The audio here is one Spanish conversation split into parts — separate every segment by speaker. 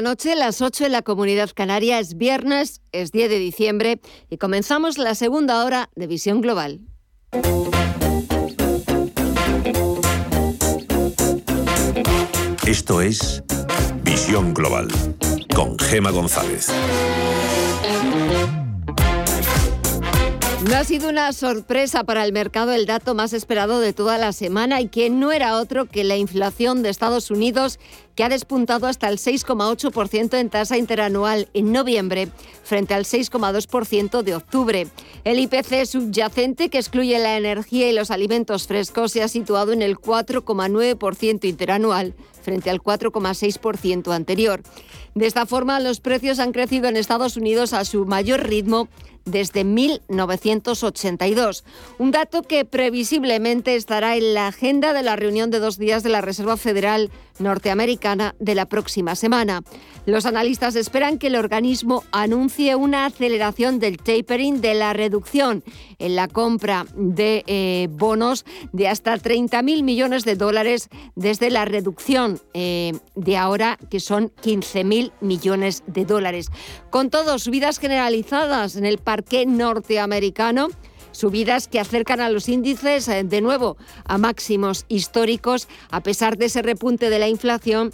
Speaker 1: Noche, las 8 en la comunidad canaria, es viernes, es 10 de diciembre y comenzamos la segunda hora de Visión Global.
Speaker 2: Esto es Visión Global con Gema González.
Speaker 1: No ha sido una sorpresa para el mercado el dato más esperado de toda la semana y que no era otro que la inflación de Estados Unidos que ha despuntado hasta el 6,8% en tasa interanual en noviembre frente al 6,2% de octubre. El IPC subyacente, que excluye la energía y los alimentos frescos, se ha situado en el 4,9% interanual frente al 4,6% anterior. De esta forma, los precios han crecido en Estados Unidos a su mayor ritmo desde 1982. Un dato que previsiblemente estará en la agenda de la reunión de dos días de la Reserva Federal norteamericana de la próxima semana. Los analistas esperan que el organismo anuncie una aceleración del tapering de la reducción en la compra de eh, bonos de hasta 30.000 millones de dólares desde la reducción eh, de ahora, que son 15.000 millones de dólares. Con todo, subidas generalizadas en el parque norteamericano subidas que acercan a los índices eh, de nuevo a máximos históricos a pesar de ese repunte de la inflación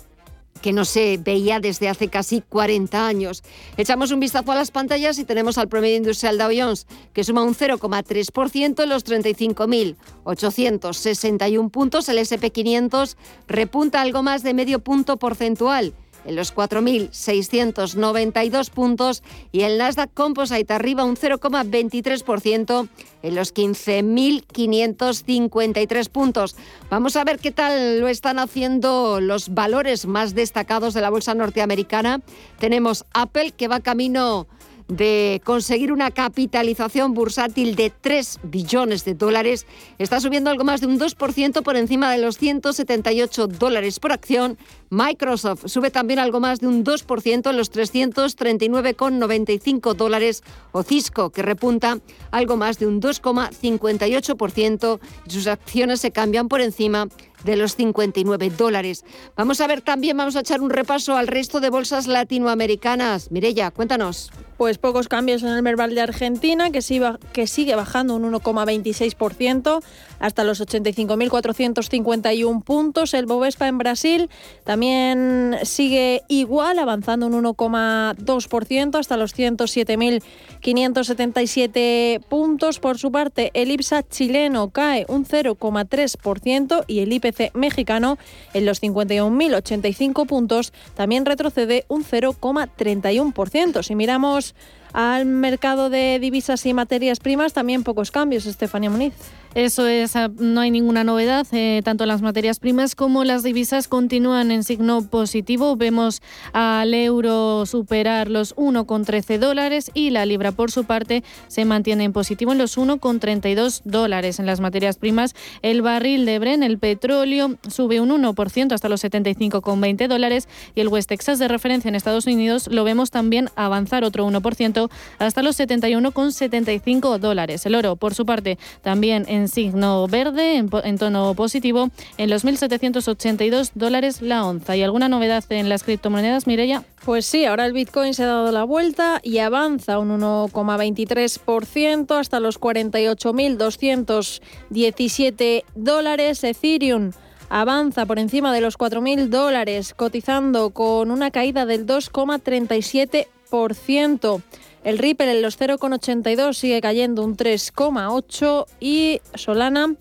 Speaker 1: que no se veía desde hace casi 40 años. Echamos un vistazo a las pantallas y tenemos al promedio industrial Dow Jones, que suma un 0,3% en los 35.861 puntos. El SP500 repunta algo más de medio punto porcentual en los 4.692 puntos y el Nasdaq Composite arriba un 0,23% en los 15.553 puntos. Vamos a ver qué tal lo están haciendo los valores más destacados de la bolsa norteamericana. Tenemos Apple que va camino de conseguir una capitalización bursátil de 3 billones de dólares, está subiendo algo más de un 2% por encima de los 178 dólares por acción. Microsoft sube también algo más de un 2% en los 339,95 dólares. O Cisco, que repunta algo más de un 2,58% y sus acciones se cambian por encima de los 59 dólares. Vamos a ver también, vamos a echar un repaso al resto de bolsas latinoamericanas. Mirella, cuéntanos.
Speaker 3: Pues pocos cambios en el Merval de Argentina, que sigue, bajando un 1,26% hasta los 85.451 puntos. El Bovespa en Brasil también sigue igual, avanzando un 1,2% hasta los 107.577 puntos. Por su parte, el IPSA chileno cae un 0,3% y el IPC mexicano en los 51.085 puntos también retrocede un 0,31%. Si miramos al mercado de divisas y materias primas, también pocos cambios, Estefanía Muniz.
Speaker 4: Eso es, ah, no hay ninguna novedad. Eh, tanto las materias primas como las divisas continúan en signo positivo. Vemos al euro superar los 1,13 dólares y la libra, por su parte, se mantiene en positivo en los 1,32 dólares. En las materias primas, el barril de Bren, el petróleo, sube un 1% hasta los 75,20 dólares y el West Texas de referencia en Estados Unidos lo vemos también avanzar otro 1% hasta los 71,75 dólares. El oro, por su parte, también en signo verde, en, tono positivo, en los 1.782 dólares la onza. ¿Y alguna novedad en las criptomonedas, Mireya?
Speaker 3: Pues sí, ahora el Bitcoin se ha dado la vuelta y avanza un 1,23% hasta los 48.217 dólares. Ethereum avanza por encima de los 4.000 dólares, cotizando con una caída del 2,37%. El Ripple en los 0,82 sigue cayendo un 3,8 y Solana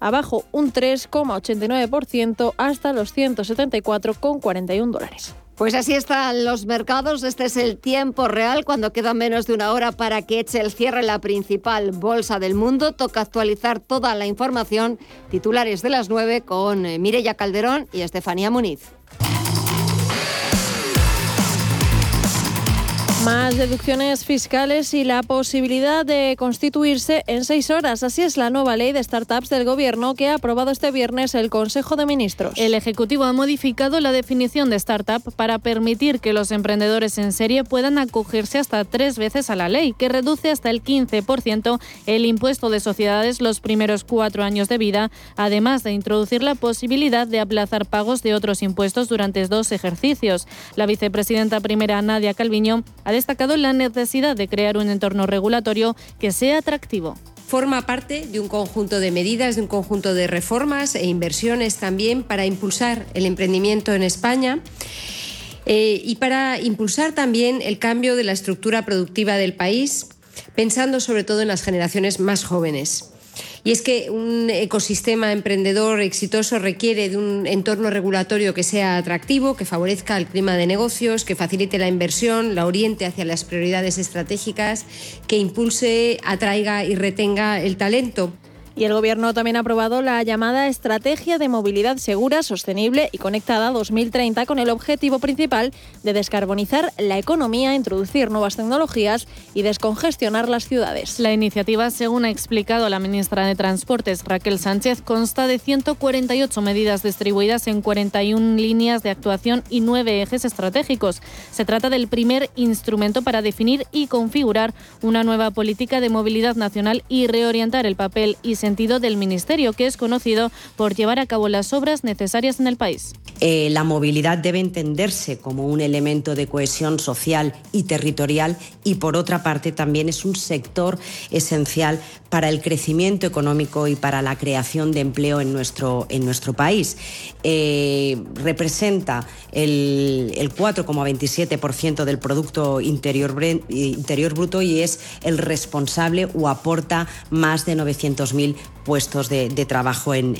Speaker 3: abajo un 3,89% hasta los 174,41 dólares.
Speaker 1: Pues así están los mercados. Este es el tiempo real cuando queda menos de una hora para que eche el cierre la principal bolsa del mundo. Toca actualizar toda la información. Titulares de las 9 con eh, Mireya Calderón y Estefanía Muniz.
Speaker 3: Más deducciones fiscales y la posibilidad de constituirse en seis horas. Así es la nueva ley de startups del Gobierno que ha aprobado este viernes el Consejo de Ministros.
Speaker 4: El Ejecutivo ha modificado la definición de startup para permitir que los emprendedores en serie puedan acogerse hasta tres veces a la ley, que reduce hasta el 15% el impuesto de sociedades los primeros cuatro años de vida, además de introducir la posibilidad de aplazar pagos de otros impuestos durante dos ejercicios. La vicepresidenta primera, Nadia Calviño, ha destacado la necesidad de crear un entorno regulatorio que sea atractivo
Speaker 5: forma parte de un conjunto de medidas, de un conjunto de reformas e inversiones también para impulsar el emprendimiento en España. Eh, y para impulsar también el cambio de la estructura productiva del país, pensando sobre todo en las generaciones más jóvenes. Y es que un ecosistema emprendedor exitoso requiere de un entorno regulatorio que sea atractivo, que favorezca el clima de negocios, que facilite la inversión, la oriente hacia las prioridades estratégicas, que impulse, atraiga y retenga el talento.
Speaker 3: Y el Gobierno también ha aprobado la llamada Estrategia de Movilidad Segura, Sostenible y Conectada 2030 con el objetivo principal de descarbonizar la economía, introducir nuevas tecnologías y descongestionar las ciudades.
Speaker 4: La iniciativa, según ha explicado la ministra de Transportes Raquel Sánchez, consta de 148 medidas distribuidas en 41 líneas de actuación y nueve ejes estratégicos. Se trata del primer instrumento para definir y configurar una nueva política de movilidad nacional y reorientar el papel y sentido del Ministerio, que es conocido por llevar a cabo las obras necesarias en el país.
Speaker 6: Eh, la movilidad debe entenderse como un elemento de cohesión social y territorial y, por otra parte, también es un sector esencial para el crecimiento económico y para la creación de empleo en nuestro, en nuestro país. Eh, representa el, el 4,27% del Producto interior, interior Bruto y es el responsable o aporta más de 900.000 puestos de, trabajo en,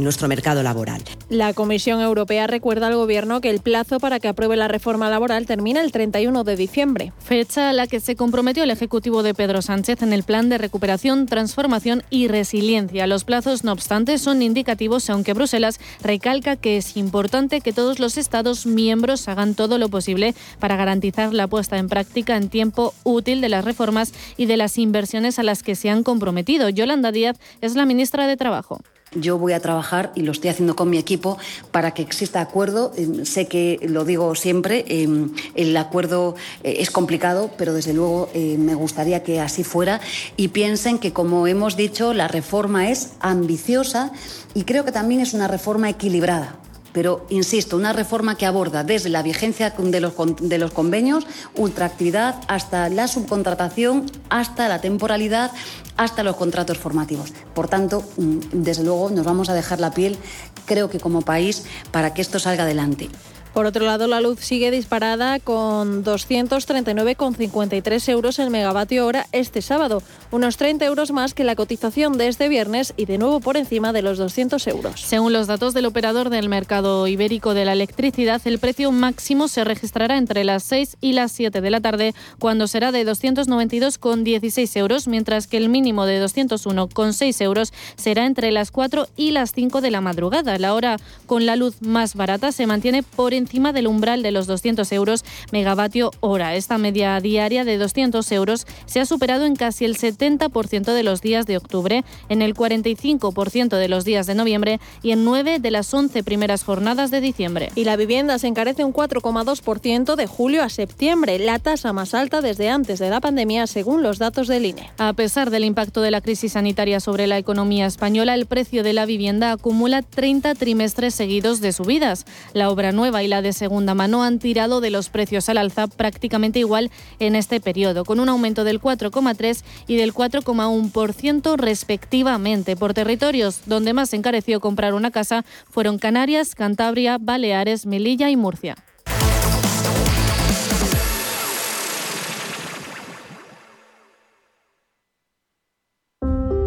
Speaker 6: nuestro mercado laboral.
Speaker 3: La Comisión Europea recuerda al Gobierno que el plazo para que apruebe la reforma laboral termina el 31 de diciembre.
Speaker 4: Fecha a la que se comprometió el Ejecutivo de Pedro Sánchez en el Plan de Recuperación, Transformación y Resiliencia. Los plazos, no obstante, son indicativos, aunque Bruselas recalca que es importante que todos los Estados miembros hagan todo lo posible para garantizar la puesta en práctica en tiempo útil de las reformas y de las inversiones a las que se han comprometido. Yolanda Díaz es la ministra de Trabajo.
Speaker 7: Yo voy a trabajar y lo estoy haciendo con mi equipo para que exista acuerdo. Em, sé que lo digo siempre, em, el acuerdo eh, es complicado, pero desde luego eh, me gustaría que así fuera y piensen que, como hemos dicho, la reforma es ambiciosa y creo que también es una reforma equilibrada pero insisto, una reforma que aborda desde la vigencia de los, de los convenios, ultraactividad, hasta la subcontratación, hasta la temporalidad, hasta los contratos formativos. Por tanto, mm, desde luego nos vamos a dejar la piel, creo que como país, para que esto salga adelante.
Speaker 3: Por otro lado, la luz sigue disparada con 239,53 euros el megavatio hora este sábado, unos 30 euros más que la cotización de este viernes y de nuevo por encima de los 200 euros.
Speaker 4: Según los datos del operador del mercado ibérico de la electricidad, el precio máximo se registrará entre las 6 y las 7 de la tarde, cuando será de 292,16 euros, mientras que el mínimo de 201,6 euros será entre las 4 y las 5 de la madrugada. La hora con la luz más barata se mantiene por encima encima del umbral de los 200 euros megavatio hora. Esta media diaria de 200 euros se ha superado en casi el 70% de los días de octubre, en el 45% de los días de noviembre y en 9 de las 11 primeras jornadas de diciembre.
Speaker 3: Y la vivienda se encarece un 4,2% de julio a septiembre, la tasa más alta desde antes de la pandemia, según los datos del INE.
Speaker 4: A pesar del impacto de la crisis sanitaria sobre la economía española, el precio de la vivienda acumula 30 trimestres seguidos de subidas. La obra nueva y la de segunda mano han tirado de los precios al alza prácticamente igual en este periodo, con un aumento del 4,3 y del 4,1% respectivamente. Por territorios donde más se encareció comprar una casa fueron Canarias, Cantabria, Baleares, Melilla y Murcia.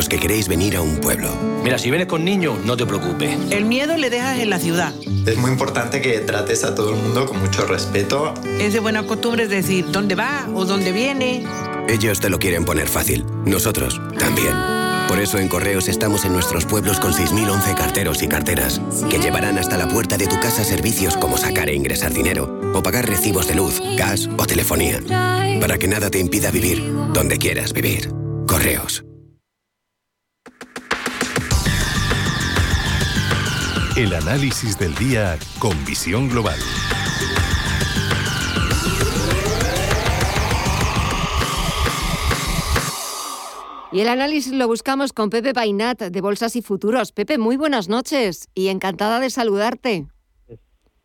Speaker 8: los que queréis venir a un pueblo.
Speaker 9: Mira, si vienes con niños, no te preocupes.
Speaker 10: El miedo le dejas en la ciudad.
Speaker 11: Es muy importante que trates a todo el mundo con mucho respeto.
Speaker 10: Es de buena costumbre decir dónde va o dónde viene.
Speaker 8: Ellos te lo quieren poner fácil. Nosotros también. Por eso en Correos estamos en nuestros pueblos con 6.011 carteros y carteras que llevarán hasta la puerta de tu casa servicios como sacar e ingresar dinero o pagar recibos de luz, gas o telefonía. Para que nada te impida vivir donde quieras vivir. Correos.
Speaker 2: El análisis del día con visión global.
Speaker 1: Y el análisis lo buscamos con Pepe Painat de Bolsas y Futuros. Pepe, muy buenas noches y encantada de saludarte.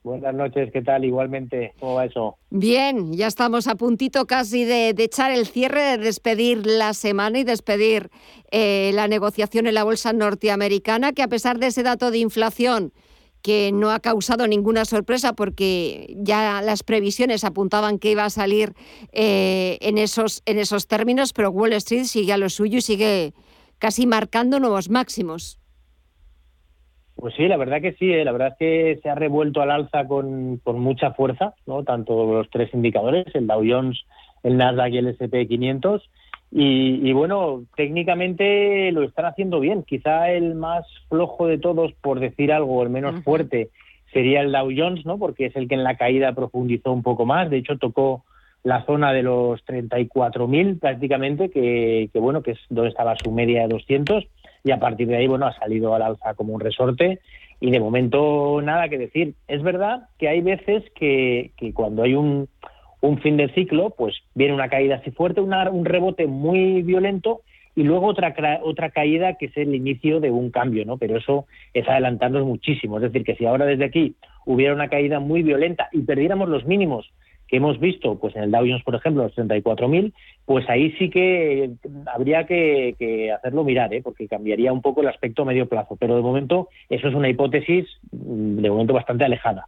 Speaker 12: Buenas noches, ¿qué tal? Igualmente, ¿cómo va eso?
Speaker 1: Bien, ya estamos a puntito casi de, echar el cierre, de despedir la semana y despedir eh, la negociación en la bolsa norteamericana, que a pesar de ese dato de inflación que no ha causado ninguna sorpresa porque ya las previsiones apuntaban que iba a salir eh, en, esos, en esos términos, pero Wall Street sigue a lo suyo y sigue casi marcando nuevos máximos.
Speaker 12: Pues sí, la verdad que sí, ¿eh? la verdad es que se ha revuelto al alza con, con, mucha fuerza, ¿no? tanto los tres indicadores, el Dow Jones, el Nasdaq y el S&P 500, y, bueno, técnicamente lo están haciendo bien. Quizá el más flojo de todos, por decir algo, el menos fuerte, sería el Dow Jones, ¿no? Porque es el que en la caída profundizó un poco más. De hecho, tocó la zona de los 34.000 prácticamente, que, que, bueno, que es donde estaba su media de 200 y a partir de ahí, bueno, ha salido al alza como un resorte y de momento nada que decir. Es verdad que hay veces que, que cuando hay un, un fin de ciclo, pues viene una caída así fuerte, un rebote muy violento y luego otra otra caída que es el inicio de un cambio, ¿no? Pero eso es adelantarnos muchísimo. Es decir, que si ahora desde aquí hubiera una caída muy violenta y perdiéramos los mínimos que hemos visto, pues en el Dow Jones, por ejemplo, los 34.000, pues ahí sí que habría que, que hacerlo mirar, ¿eh? porque cambiaría un poco el aspecto a medio plazo. Pero de momento eso es una hipótesis mm, de momento bastante alejada.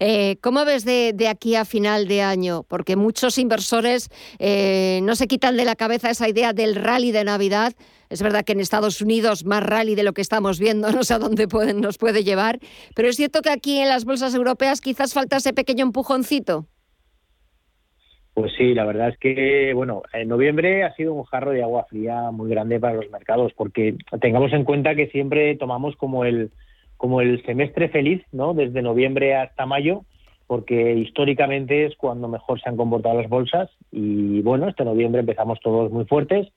Speaker 1: Eh, ¿Cómo ves de, aquí a final de año? Porque muchos inversores eh, no se quitan de la cabeza esa idea del rally de Navidad. Es verdad que en Estados Unidos más rally de lo que estamos viendo, no sé a dónde nos puede llevar, pero es cierto que aquí en las bolsas europeas quizás falta ese pequeño empujoncito.
Speaker 12: Pues sí, la verdad es que, bueno, en noviembre ha sido un jarro de agua fría muy grande para los mercados, porque tengamos en cuenta que siempre tomamos como el, como el semestre feliz, ¿no? Desde noviembre hasta mayo, porque históricamente es cuando mejor se han comportado las bolsas y bueno, este noviembre empezamos todos muy fuertes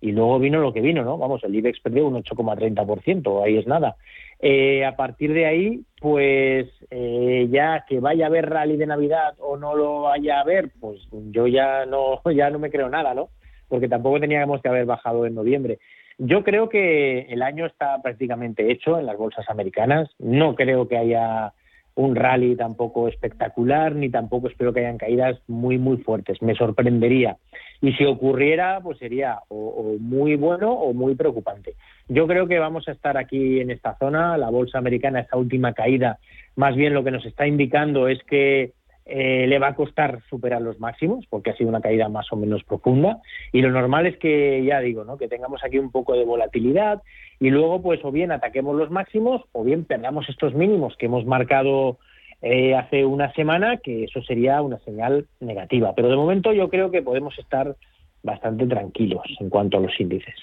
Speaker 12: y luego vino lo que vino, ¿no? Vamos, el IBEX perdió un 8,30%, ahí es nada. Eh, a partir de ahí, pues eh, ya que vaya a haber rally de Navidad o no lo vaya a haber, pues yo ya no, ya no me creo nada, ¿no? Porque tampoco teníamos que haber bajado en noviembre. Yo creo que el año está prácticamente hecho en las bolsas americanas. No creo que haya un rally tampoco espectacular, ni tampoco espero que hayan caídas muy, muy fuertes. Me sorprendería. Y si ocurriera, pues sería o, muy bueno o muy preocupante. Yo creo que vamos a estar aquí en esta zona. La bolsa americana, esta última caída, más bien lo que nos está indicando es que eh, le va a costar superar los máximos porque ha sido una caída más o menos profunda. Y lo normal es que ya digo no que tengamos aquí un poco de volatilidad y luego pues o bien ataquemos los máximos o bien perdamos estos mínimos que hemos marcado eh, hace una semana que eso sería una señal negativa. Pero de momento yo creo que podemos estar bastante tranquilos en cuanto a los índices.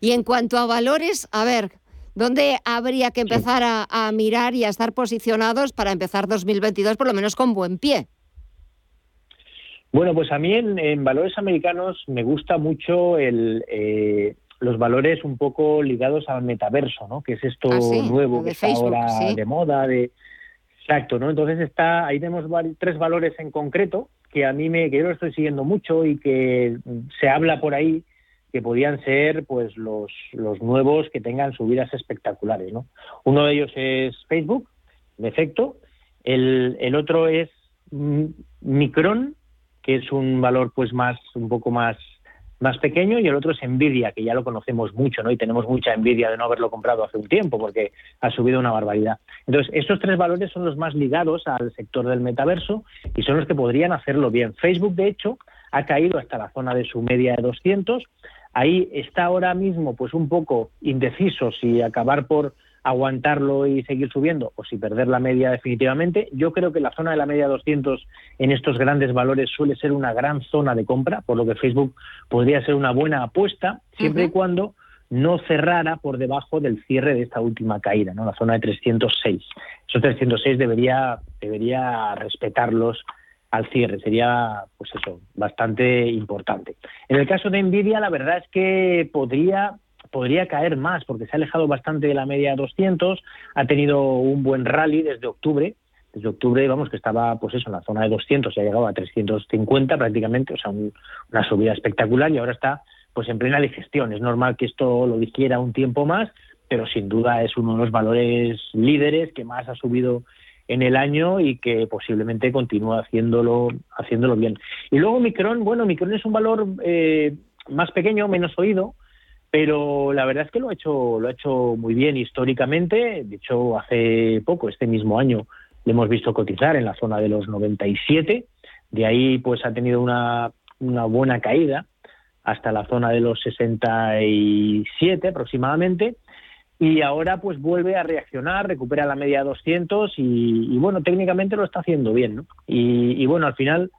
Speaker 1: Y en cuanto a valores a ver ¿Dónde habría que empezar a, mirar y a estar posicionados para empezar 2022 por lo menos con buen pie?
Speaker 12: Bueno, pues a mí en, valores americanos me gusta mucho el, eh, los valores un poco ligados al metaverso, ¿no? Que es esto ah, nuevo que está ahora de moda, de exacto, ¿no? Entonces está ahí tenemos tres valores en concreto que a mí me que yo lo estoy siguiendo mucho y que se habla por ahí que podían ser pues los, los nuevos que tengan subidas espectaculares. ¿no? Uno de ellos es Facebook, de efecto, el, el otro es Micron, que es un valor pues más un poco más más pequeño y el otro es Nvidia, que ya lo conocemos mucho, ¿no? Y tenemos mucha envidia de no haberlo comprado hace un tiempo porque ha subido una barbaridad. Entonces, estos tres valores son los más ligados al sector del metaverso y son los que podrían hacerlo bien. Facebook, de hecho, ha caído hasta la zona de su media de 200, ahí está ahora mismo pues un poco indeciso si acabar por aguantarlo y seguir subiendo o si perder la media definitivamente. Yo creo que la zona de la media 200 en estos grandes valores suele ser una gran zona de compra, por lo que Facebook podría ser una buena apuesta, siempre y cuando no cerrara por debajo del cierre de esta última caída, ¿no? la zona de 306. Esos 306 debería, debería respetarlos al cierre, sería pues eso, bastante importante. En el caso de Nvidia, la verdad es que podría podría caer más porque se ha alejado bastante de la media 200, ha tenido un buen rally desde octubre, desde octubre, vamos, que estaba, pues eso, en la zona de 200, se ha llegado a 350 prácticamente, o sea, una subida espectacular y ahora está, pues, en plena digestión. Es normal que esto lo digiera un tiempo más, pero sin duda es uno de los valores líderes que más ha subido en el año y que posiblemente continúa haciéndolo, haciéndolo bien. Y luego Micron, bueno, Micron es un valor eh, más pequeño, menos oído, pero la verdad es que lo ha hecho lo ha hecho muy bien históricamente. De hecho hace poco este mismo año le hemos visto cotizar en la zona de los 97 de ahí pues ha tenido una, una buena caída hasta la zona de los 67 aproximadamente y ahora pues vuelve a reaccionar, recupera la media 200 y, y bueno, técnicamente lo está haciendo bien, ¿no? Y, y, bueno, al final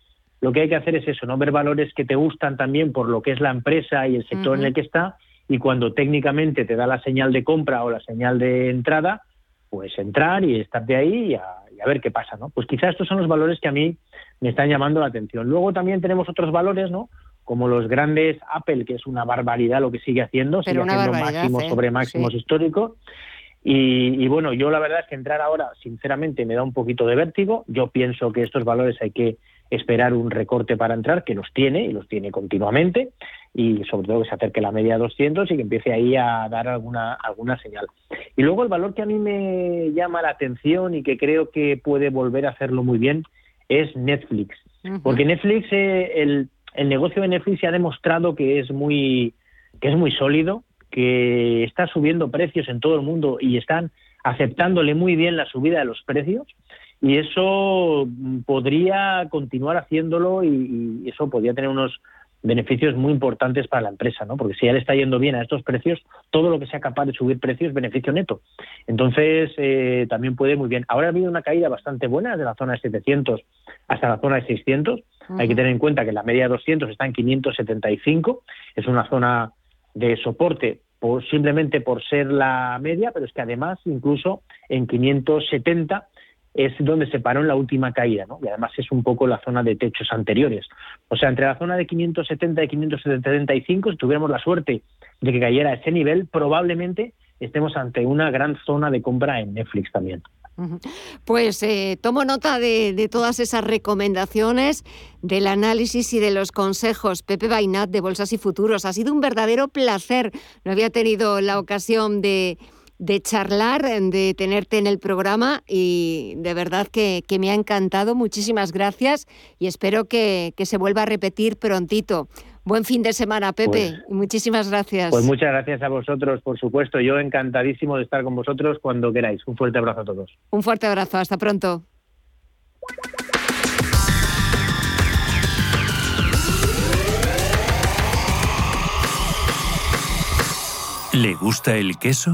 Speaker 12: lo que hay que hacer es eso, no ver valores que te gustan también por lo que es la empresa y el sector en el que está y cuando técnicamente te da la señal de compra o la señal de entrada, pues entrar y estar de ahí y a, ver qué pasa, ¿no? Pues quizás estos son los valores que a mí me están llamando la atención. Luego también tenemos otros valores, ¿no? Como los grandes Apple, que es una barbaridad lo que sigue haciendo, sigue haciendo máximos ¿eh? sobre máximos históricos. Y, y, bueno, yo la verdad es que entrar ahora, sinceramente, me da un poquito de vértigo. Yo pienso que estos valores hay que esperar un recorte para entrar, que los tiene y los tiene continuamente y sobre todo que se acerque la media a 200 y que empiece ahí a dar alguna, alguna señal. Y luego el valor que a mí me llama la atención y que creo que puede volver a hacerlo muy bien es Netflix. Porque Netflix, eh, el, el negocio de se ha demostrado que es muy, que es muy sólido, que está subiendo precios en todo el mundo y están aceptándole muy bien la subida de los precios y eso podría continuar haciéndolo y, y eso podría tener unos beneficios muy importantes para la empresa, ¿no? Porque si ya le está yendo bien a estos precios, todo lo que sea capaz de subir precios es beneficio neto. Entonces, eh, también puede muy bien. Ahora ha habido una caída bastante buena de la zona de 700 hasta la zona de 600. Hay que tener en cuenta que la media de 200 está en 575. Es una zona de soporte por, simplemente por ser la media, pero es que además incluso en 570 es donde se paró en la última caída, ¿no? Y además es un poco la zona de techos anteriores. O sea, entre la zona de 570 y 575, si tuviéramos la suerte de que cayera a ese nivel, probablemente estemos ante una gran zona de compra en Netflix también.
Speaker 1: Pues eh, tomo nota de, todas esas recomendaciones, del análisis y de los consejos. Pepe Bainat de Bolsas y Futuros, ha sido un verdadero placer. No había tenido la ocasión de charlar, de tenerte en el programa y de verdad que, me ha encantado. Muchísimas gracias y espero que, se vuelva a repetir prontito. Buen fin de semana, Pepe. Pues muchísimas gracias.
Speaker 12: Pues muchas gracias a vosotros, por supuesto. Yo encantadísimo de estar con vosotros cuando queráis. Un fuerte abrazo a todos.
Speaker 1: Un fuerte abrazo. Hasta pronto.
Speaker 2: ¿Le gusta el queso?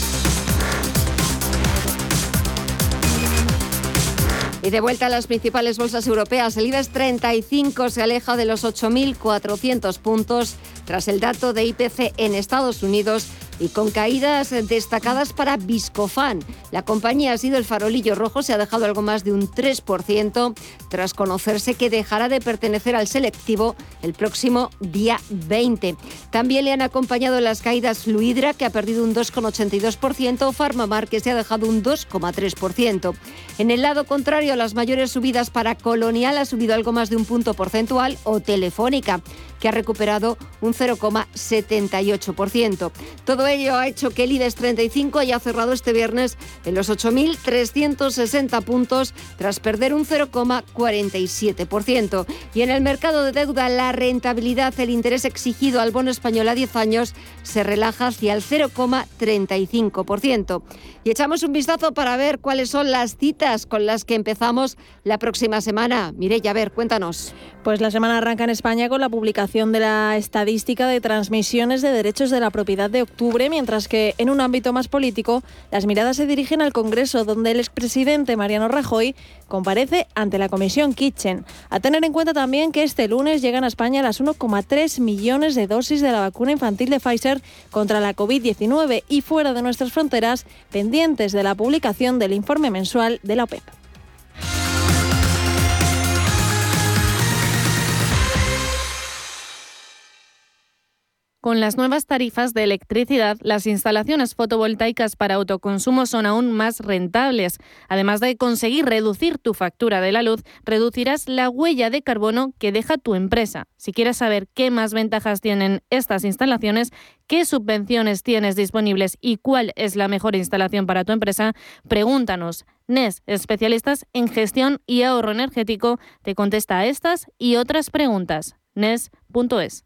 Speaker 1: Y de vuelta a las principales bolsas europeas, el IBEX 35 se aleja de los 8.400 puntos tras el dato de IPC en Estados Unidos y con caídas destacadas para Viscofan. La compañía ha sido el farolillo rojo, se ha dejado algo más de un 3% tras conocerse que dejará de pertenecer al selectivo el próximo día 20. También le han acompañado las caídas Fluidra, que ha perdido un 2,82%, o Farmamar, que se ha dejado un 2,3%. En el lado contrario, las mayores subidas para Colonial ha subido algo más de un punto porcentual, o Telefónica, que ha recuperado un 0,78%. Todo ello ha hecho que el IBEX 35 haya cerrado este viernes en los 8.360 puntos tras perder un 0,47%. Y en el mercado de deuda la rentabilidad, el interés exigido al bono español a 10 años se relaja hacia el 0,35%. Y echamos un vistazo para ver cuáles son las citas con las que empezamos la próxima semana. Mireya, a ver, cuéntanos.
Speaker 3: Pues la semana arranca en España con la publicación de la estadística de transmisiones de derechos de la propiedad de octubre, mientras que en un ámbito más político las miradas se dirigen al Congreso, donde el expresidente Mariano Rajoy comparece ante la Comisión Kitchen. A tener en cuenta también que este lunes llegan a España las 1,3 millones de dosis de la vacuna infantil de Pfizer contra la COVID-19 y fuera de nuestras fronteras, pendientes de la publicación del informe mensual de la OPEP.
Speaker 4: Con las nuevas tarifas de electricidad, las instalaciones fotovoltaicas para autoconsumo son aún más rentables. Además de conseguir reducir tu factura de la luz, reducirás la huella de carbono que deja tu empresa. Si quieres saber qué más ventajas tienen estas instalaciones, qué subvenciones tienes disponibles y cuál es la mejor instalación para tu empresa, pregúntanos. NES, especialistas en gestión y ahorro energético, te contesta a estas y otras preguntas. NES.es.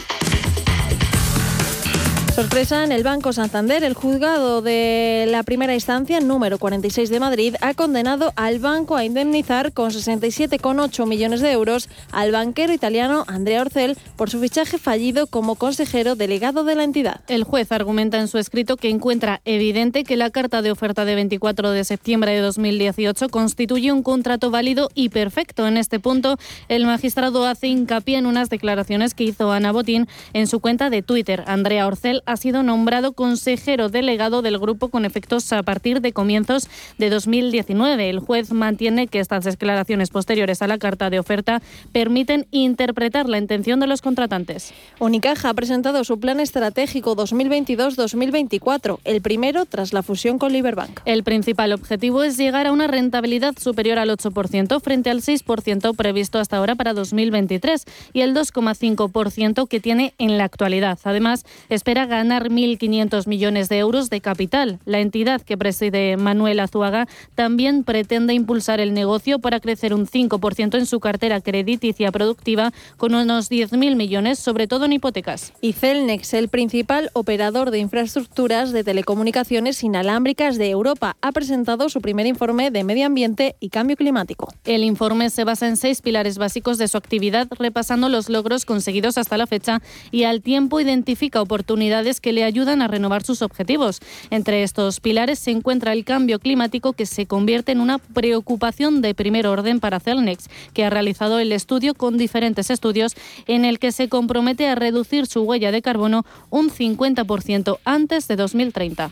Speaker 3: Sorpresa en el Banco Santander. El juzgado de la primera instancia, número 46 de Madrid, ha condenado al banco a indemnizar con 67,8 millones de euros al banquero italiano Andrea Orcel por su fichaje fallido como consejero delegado de la entidad.
Speaker 4: El juez argumenta en su escrito que encuentra evidente que la carta de oferta de 24 de septiembre de 2018 constituye un contrato válido y perfecto. En este punto, el magistrado hace hincapié en unas declaraciones que hizo Ana Botín en su cuenta de Twitter. Andrea Orcel ha sido nombrado consejero delegado del grupo con efectos a partir de comienzos de 2019. El juez mantiene que estas declaraciones posteriores a la carta de oferta permiten interpretar la intención de los contratantes.
Speaker 3: Unicaja ha presentado su plan estratégico 2022-2024, el primero tras la fusión con Liberbank.
Speaker 4: El principal objetivo es llegar a una rentabilidad superior al 8% frente al 6% previsto hasta ahora para 2023 y el 2,5% que tiene en la actualidad. Además, espera ganar 1.500 millones de euros de capital. La entidad que preside Manuel Azuaga también pretende impulsar el negocio para crecer un 5% en su cartera crediticia productiva con unos 10.000 millones, sobre todo en hipotecas.
Speaker 3: Y Celnex, el principal operador de infraestructuras de telecomunicaciones inalámbricas de Europa, ha presentado su primer informe de medio ambiente y cambio climático.
Speaker 4: El informe se basa en seis pilares básicos de su actividad, repasando los logros conseguidos hasta la fecha y al tiempo identifica oportunidades que le ayudan a renovar sus objetivos. Entre estos pilares se encuentra el cambio climático que se convierte en una preocupación de primer orden para Celnex, que ha realizado el estudio con diferentes estudios en el que se compromete a reducir su huella de carbono un 50% antes de 2030.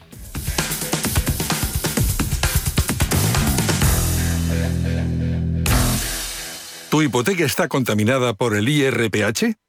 Speaker 13: ¿Tu hipoteca está contaminada por el IRPH?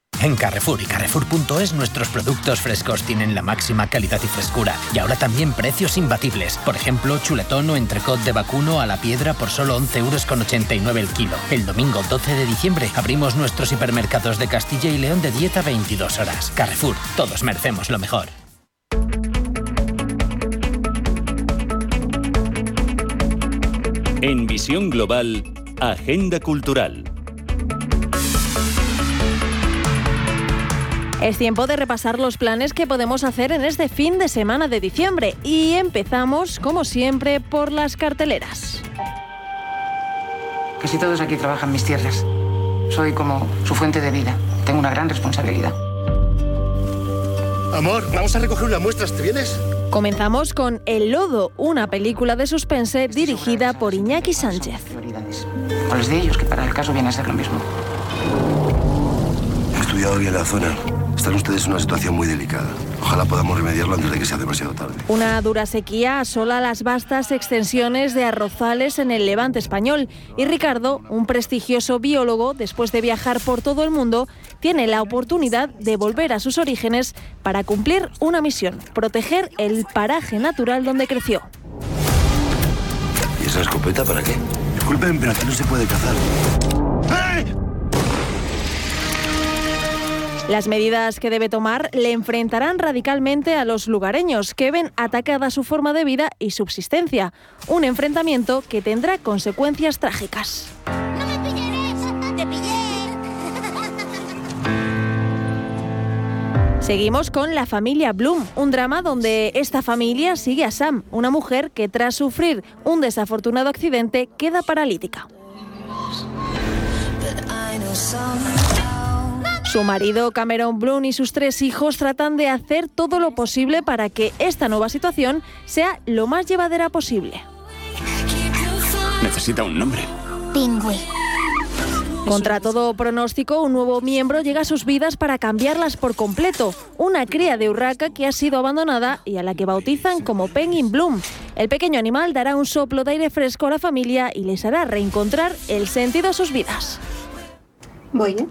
Speaker 14: En Carrefour y Carrefour.es nuestros productos frescos tienen la máxima calidad y frescura y ahora también precios imbatibles. Por ejemplo, chuletón o entrecot de vacuno a la piedra por solo 11,89 euros el kilo. El domingo 12 de diciembre abrimos nuestros hipermercados de Castilla y León de dieta 22 horas. Carrefour, todos merecemos lo mejor.
Speaker 13: En Visión Global, Agenda Cultural.
Speaker 3: Es tiempo de repasar los planes que podemos hacer en este fin de semana de diciembre y empezamos, como siempre, por las carteleras.
Speaker 15: Casi todos aquí trabajan mis tierras. Soy como su fuente de vida. Tengo una gran responsabilidad.
Speaker 16: Amor, vamos a recoger unas muestras, ¿te vienes?
Speaker 3: Comenzamos con El Lodo, una película de suspense dirigida por Iñaki Sánchez.
Speaker 15: ¿Cuáles de ellos? Que para el caso viene a ser lo mismo.
Speaker 17: He estudiado bien la zona. Están ustedes en una situación muy delicada. Ojalá podamos remediarlo antes de que sea demasiado tarde.
Speaker 3: Una dura sequía asola las vastas extensiones de arrozales en el levante español y Ricardo, un prestigioso biólogo, después de viajar por todo el mundo, tiene la oportunidad de volver a sus orígenes para cumplir una misión, proteger el paraje natural donde creció.
Speaker 17: ¿Y esa escopeta para qué? Disculpen, pero aquí no se puede cazar.
Speaker 3: Las medidas que debe tomar le enfrentarán radicalmente a los lugareños, que ven atacada su forma de vida y subsistencia. Un enfrentamiento que tendrá consecuencias trágicas. Seguimos con La familia Bloom, un drama donde esta familia sigue a Sam, una mujer que tras sufrir un desafortunado accidente queda paralítica. Su marido Cameron Bloom y sus tres hijos tratan de hacer todo lo posible para que esta nueva situación sea lo más llevadera posible.
Speaker 18: Necesita un nombre.
Speaker 19: Pingüe.
Speaker 3: Contra todo pronóstico, un nuevo miembro llega a sus vidas para cambiarlas por completo. Una cría de urraca que ha sido abandonada y a la que bautizan como Penguin Bloom. El pequeño animal dará un soplo de aire fresco a la familia y les hará reencontrar el sentido a sus vidas.
Speaker 19: Voy, ¿eh?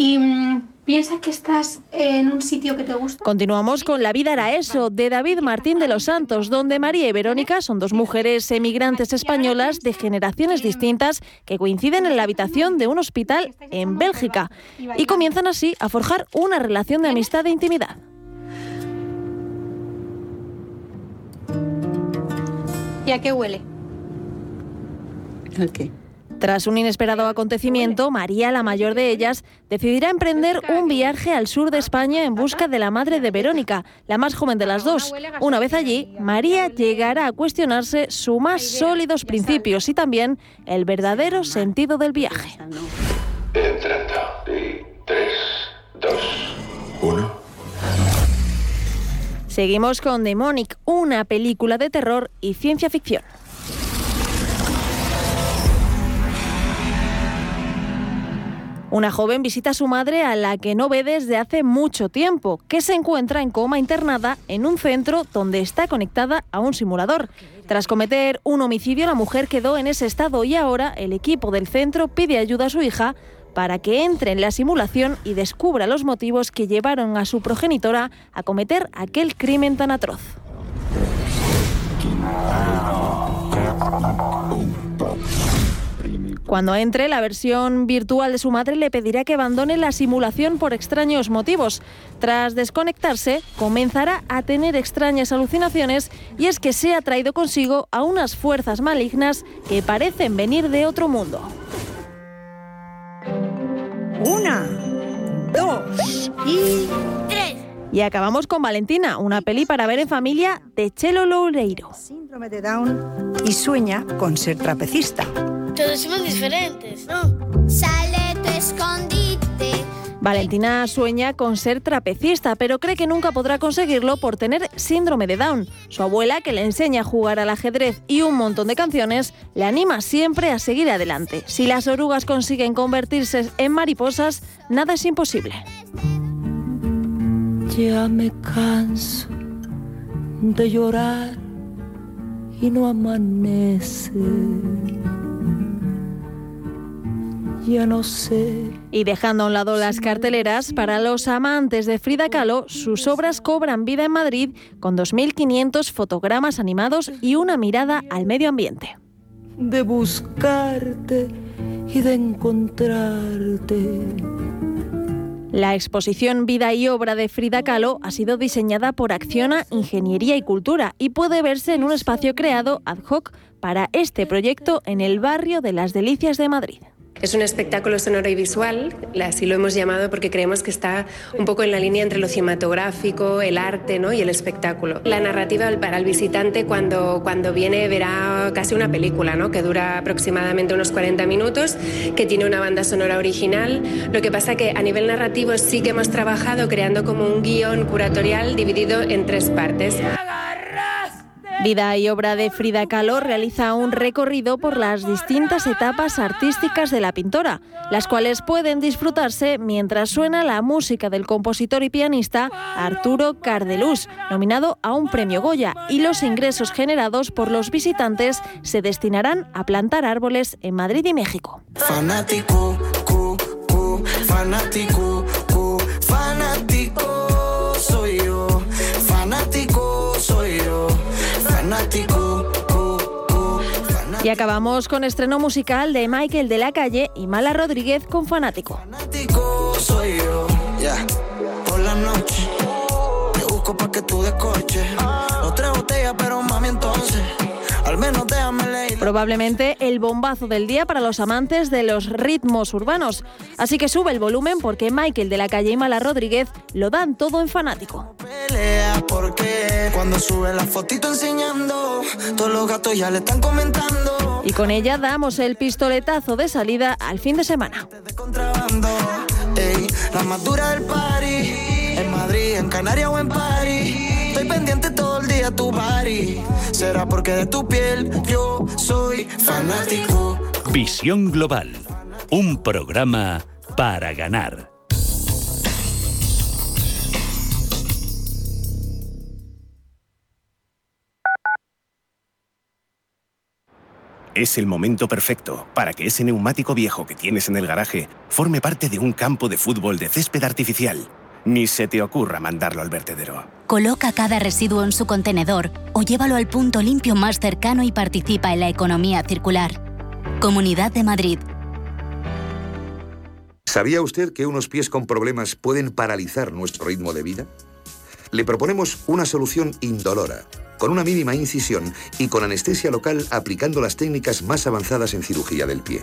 Speaker 19: ¿Y mm, piensas que estás en un sitio que te gusta?
Speaker 3: Continuamos con La vida era eso, de David Martín de los Santos, donde María y Verónica son dos mujeres emigrantes españolas de generaciones distintas que coinciden en la habitación de un hospital en Bélgica y comienzan así a forjar una relación de amistad e intimidad.
Speaker 19: ¿Y a qué huele?
Speaker 15: ¿A qué?
Speaker 3: Tras un inesperado acontecimiento, María, la mayor de ellas, decidirá emprender un viaje al sur de España en busca de la madre de Verónica, la más joven de las dos. Una vez allí, María llegará a cuestionarse sus más sólidos principios y también el verdadero sentido del viaje.
Speaker 20: Entrando. Y tres, dos, uno.
Speaker 3: Seguimos con Demonic, una película de terror y ciencia ficción. Una joven visita a su madre a la que no ve desde hace mucho tiempo, que se encuentra en coma internada en un centro donde está conectada a un simulador. Tras cometer un homicidio, la mujer quedó en ese estado y ahora el equipo del centro pide ayuda a su hija para que entre en la simulación y descubra los motivos que llevaron a su progenitora a cometer aquel crimen tan atroz. Cuando entre, la versión virtual de su madre le pedirá que abandone la simulación por extraños motivos. Tras desconectarse, comenzará a tener extrañas alucinaciones y es que se ha traído consigo a unas fuerzas malignas que parecen venir de otro mundo.
Speaker 21: Una, dos y
Speaker 19: tres.
Speaker 3: Y acabamos con Valentina, una peli para ver en familia de Chelo Loureiro.
Speaker 21: Síndrome de Down y sueña con ser trapecista.
Speaker 19: Todos somos diferentes, ¿no?
Speaker 22: Sale tu escondite,
Speaker 3: Valentina sueña con ser trapecista, pero cree que nunca podrá conseguirlo por tener síndrome de Down. Su abuela, que le enseña a jugar al ajedrez y un montón de canciones, le anima siempre a seguir adelante. Si las orugas consiguen convertirse en mariposas, nada es imposible.
Speaker 23: Ya me canso de llorar y no amanece. Ya no sé.
Speaker 3: Y dejando a un lado las carteleras, para los amantes de Frida Kahlo, sus obras cobran vida en Madrid con 2.500 fotogramas animados y una mirada al medio ambiente.
Speaker 23: De buscarte y de encontrarte.
Speaker 3: La exposición Vida y Obra de Frida Kahlo ha sido diseñada por Acciona Ingeniería y Cultura y puede verse en un espacio creado ad hoc para este proyecto en el barrio de las Delicias de Madrid.
Speaker 24: Es un espectáculo sonoro y visual, así lo hemos llamado porque creemos que está un poco en la línea entre lo cinematográfico, el arte ¿no? y el espectáculo. La narrativa para el visitante cuando, cuando viene verá casi una película ¿no? que dura aproximadamente unos 40 minutos, que tiene una banda sonora original. Lo que pasa que a nivel narrativo sí que hemos trabajado creando como un guion curatorial dividido en tres partes.
Speaker 3: Vida y obra de Frida Kahlo realiza un recorrido por las distintas etapas artísticas de la pintora, las cuales pueden disfrutarse mientras suena la música del compositor y pianista Arturo Cardelús, nominado a un premio Goya, y los ingresos generados por los visitantes se destinarán a plantar árboles en Madrid y México.
Speaker 25: Fanático, cu, cu, fanático, cu, fanático
Speaker 3: Y acabamos con estreno musical de Michael de la Calle y Mala Rodríguez con Fanático. Probablemente el bombazo del día para los amantes de los ritmos urbanos. Así que sube el volumen porque Michael de la Calle y Mala Rodríguez lo dan todo en Fanático.
Speaker 25: pelea porque cuando sube la fotito enseñando, todos los gatos ya le están comentando.
Speaker 3: Y con ella damos el pistoletazo de salida al fin de semana.
Speaker 25: Contrabando, ey, la más dura del party. En Madrid, en Canarias o en París. Estoy pendiente todo el día a tu party. Será porque de tu piel yo soy fanático.
Speaker 2: Visión Global. Un programa para ganar.
Speaker 26: Es el momento perfecto para que ese neumático viejo que tienes en el garaje forme parte de un campo de fútbol de césped artificial. Ni se te ocurra mandarlo al vertedero.
Speaker 27: Coloca cada residuo en su contenedor o llévalo al punto limpio más cercano y participa en la economía circular. Comunidad de Madrid.
Speaker 18: ¿Sabía usted que unos pies con problemas pueden paralizar nuestro ritmo de vida? Le proponemos una solución indolora, con una mínima incisión y con anestesia local aplicando las técnicas más avanzadas en cirugía del pie.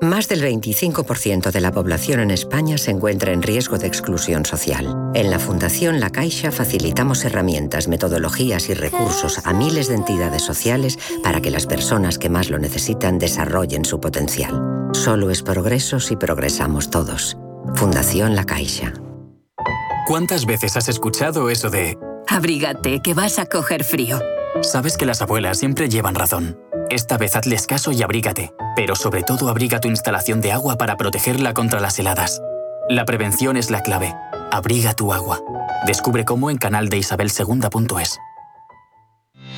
Speaker 22: Más del 25% de la población en España se encuentra en riesgo de exclusión social. En la Fundación La Caixa facilitamos herramientas, metodologías y recursos a miles de entidades sociales para que las personas que más lo necesitan desarrollen su potencial. Solo es progreso si progresamos todos. Fundación La Caixa.
Speaker 28: ¿Cuántas veces has escuchado eso de...
Speaker 29: Abrígate, que vas a coger frío.
Speaker 28: Sabes que las abuelas siempre llevan razón. Esta vez hazles caso y abrígate, pero sobre todo abriga tu instalación de agua para protegerla contra las heladas. La prevención es la clave. Abriga tu agua. Descubre cómo en canal de isabelsegunda.es.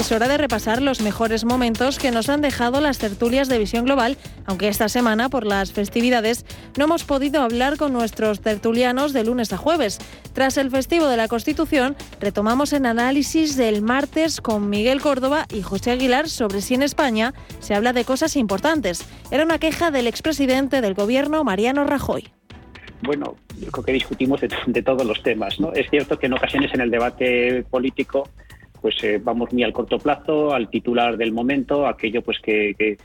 Speaker 3: Es hora de repasar los mejores momentos que nos han dejado las tertulias de Visión Global, aunque esta semana, por las festividades, no hemos podido hablar con nuestros tertulianos de lunes a jueves. Tras el festivo de la Constitución, retomamos el análisis del martes con Miguel Córdoba y José Aguilar sobre si en España se habla de cosas importantes. Era una queja del expresidente del Gobierno, Mariano Rajoy
Speaker 30: bueno, yo creo que discutimos de, todos los temas. ¿no? Es cierto que en ocasiones en el debate político pues eh, vamos muy al corto plazo, al titular del momento, aquello pues que,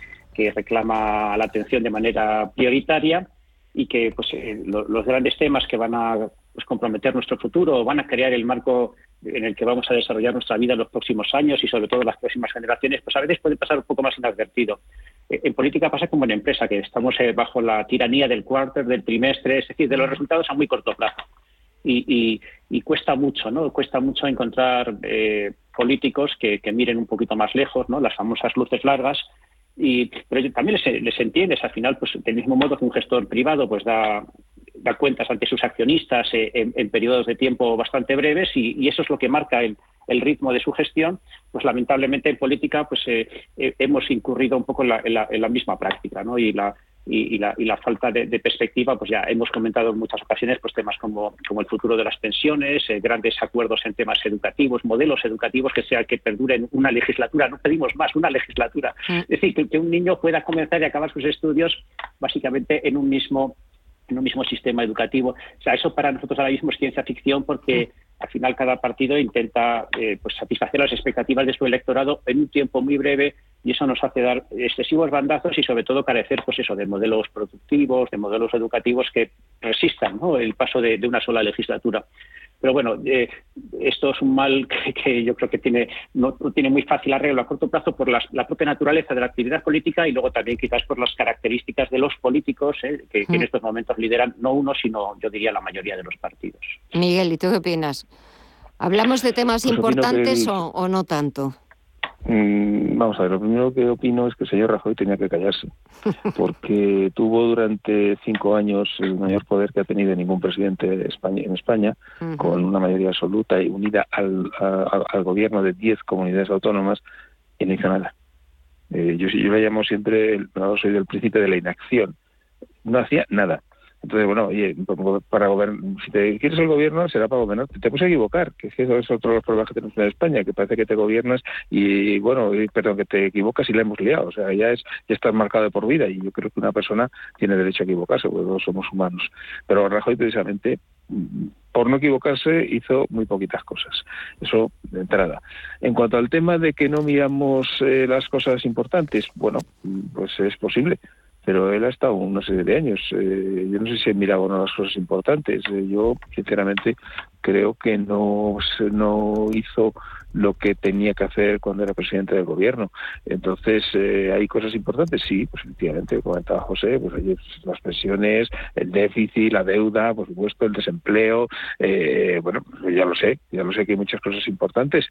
Speaker 30: reclama la atención de manera prioritaria y que pues eh, los grandes temas que van a pues, comprometer nuestro futuro van a crear el marco en el que vamos a desarrollar nuestra vida en los próximos años y sobre todo las próximas generaciones, pues a veces puede pasar un poco más inadvertido. Eh, en política pasa como en empresa, que estamos bajo la tiranía del quarter, del trimestre, es decir, de los resultados a muy corto plazo. Y, cuesta mucho, ¿no? Cuesta mucho encontrar políticos que, miren un poquito más lejos, ¿no? las famosas luces largas, y, pero también les, entiendes, al final, pues del mismo modo que un gestor privado pues da, da cuentas ante sus accionistas eh, en, periodos de tiempo bastante breves y, eso es lo que marca el, ritmo de su gestión, pues lamentablemente en política pues eh, eh, hemos incurrido un poco en la, en la misma práctica, ¿no? Y la, y, la, y la, falta de, perspectiva, pues ya hemos comentado en muchas ocasiones pues temas como, como el futuro de las pensiones, eh, grandes acuerdos en temas educativos, modelos educativos que sea que perduren una legislatura, no pedimos más, una legislatura. Mm. Es decir, que, que, un niño pueda comenzar y acabar sus estudios básicamente en un mismo en un mismo sistema educativo. O sea, eso para nosotros ahora mismo es ciencia ficción porque mm al final cada partido intenta eh, pues satisfacer las expectativas de su electorado en un tiempo muy breve y eso nos hace dar excesivos bandazos y sobre todo carecer pues eso de modelos productivos, de modelos educativos que resistan el paso de, una sola legislatura. Pero bueno, eh, esto es un mal que, yo creo que tiene no, tiene muy fácil arreglo a corto plazo por la propia naturaleza de la actividad política y luego también quizás por las características de los políticos eh, que, en mm. estos momentos lideran no uno, sino yo diría la mayoría de los partidos.
Speaker 31: Miguel, ¿y tú qué opinas? ¿Hablamos de temas pues importantes o no tanto?
Speaker 32: Mm, vamos a ver, lo primero que opino es que el señor Rajoy tenía que callarse, porque tuvo durante cinco años el mayor poder que ha tenido ningún presidente en España, con una mayoría absoluta y unida al, al gobierno de diez comunidades autónomas, y no hizo nada. Eh, yo, yo le llamo siempre, el, soy del principio de la inacción. No hacía nada. Entonces, bueno, oye, para gobernar, si te quieres el gobierno, será para gobernar. Te, puedes equivocar, que eso es otro de los problemas que tenemos en España, que parece que te gobiernas y, bueno, perdón, que te equivocas y la hemos liado. O sea, ya es ya estás marcado por vida y yo creo que una persona tiene derecho a equivocarse, porque todos somos humanos. Pero Rajoy, precisamente, por no equivocarse, hizo muy poquitas cosas. Eso de entrada. En cuanto al tema de que no miramos eh, las cosas importantes, bueno, pues es posible pero él ha estado una serie de años. Eh, yo no sé si he mirado una de las cosas importantes. Eh, yo, sinceramente, creo que no, no hizo lo que tenía que hacer cuando era presidente del gobierno. Entonces, eh, ¿hay cosas importantes? Sí, pues efectivamente, comentaba José, pues las pensiones, el déficit, la deuda, por supuesto, el desempleo. bueno, ya lo sé, ya lo sé que hay muchas cosas importantes.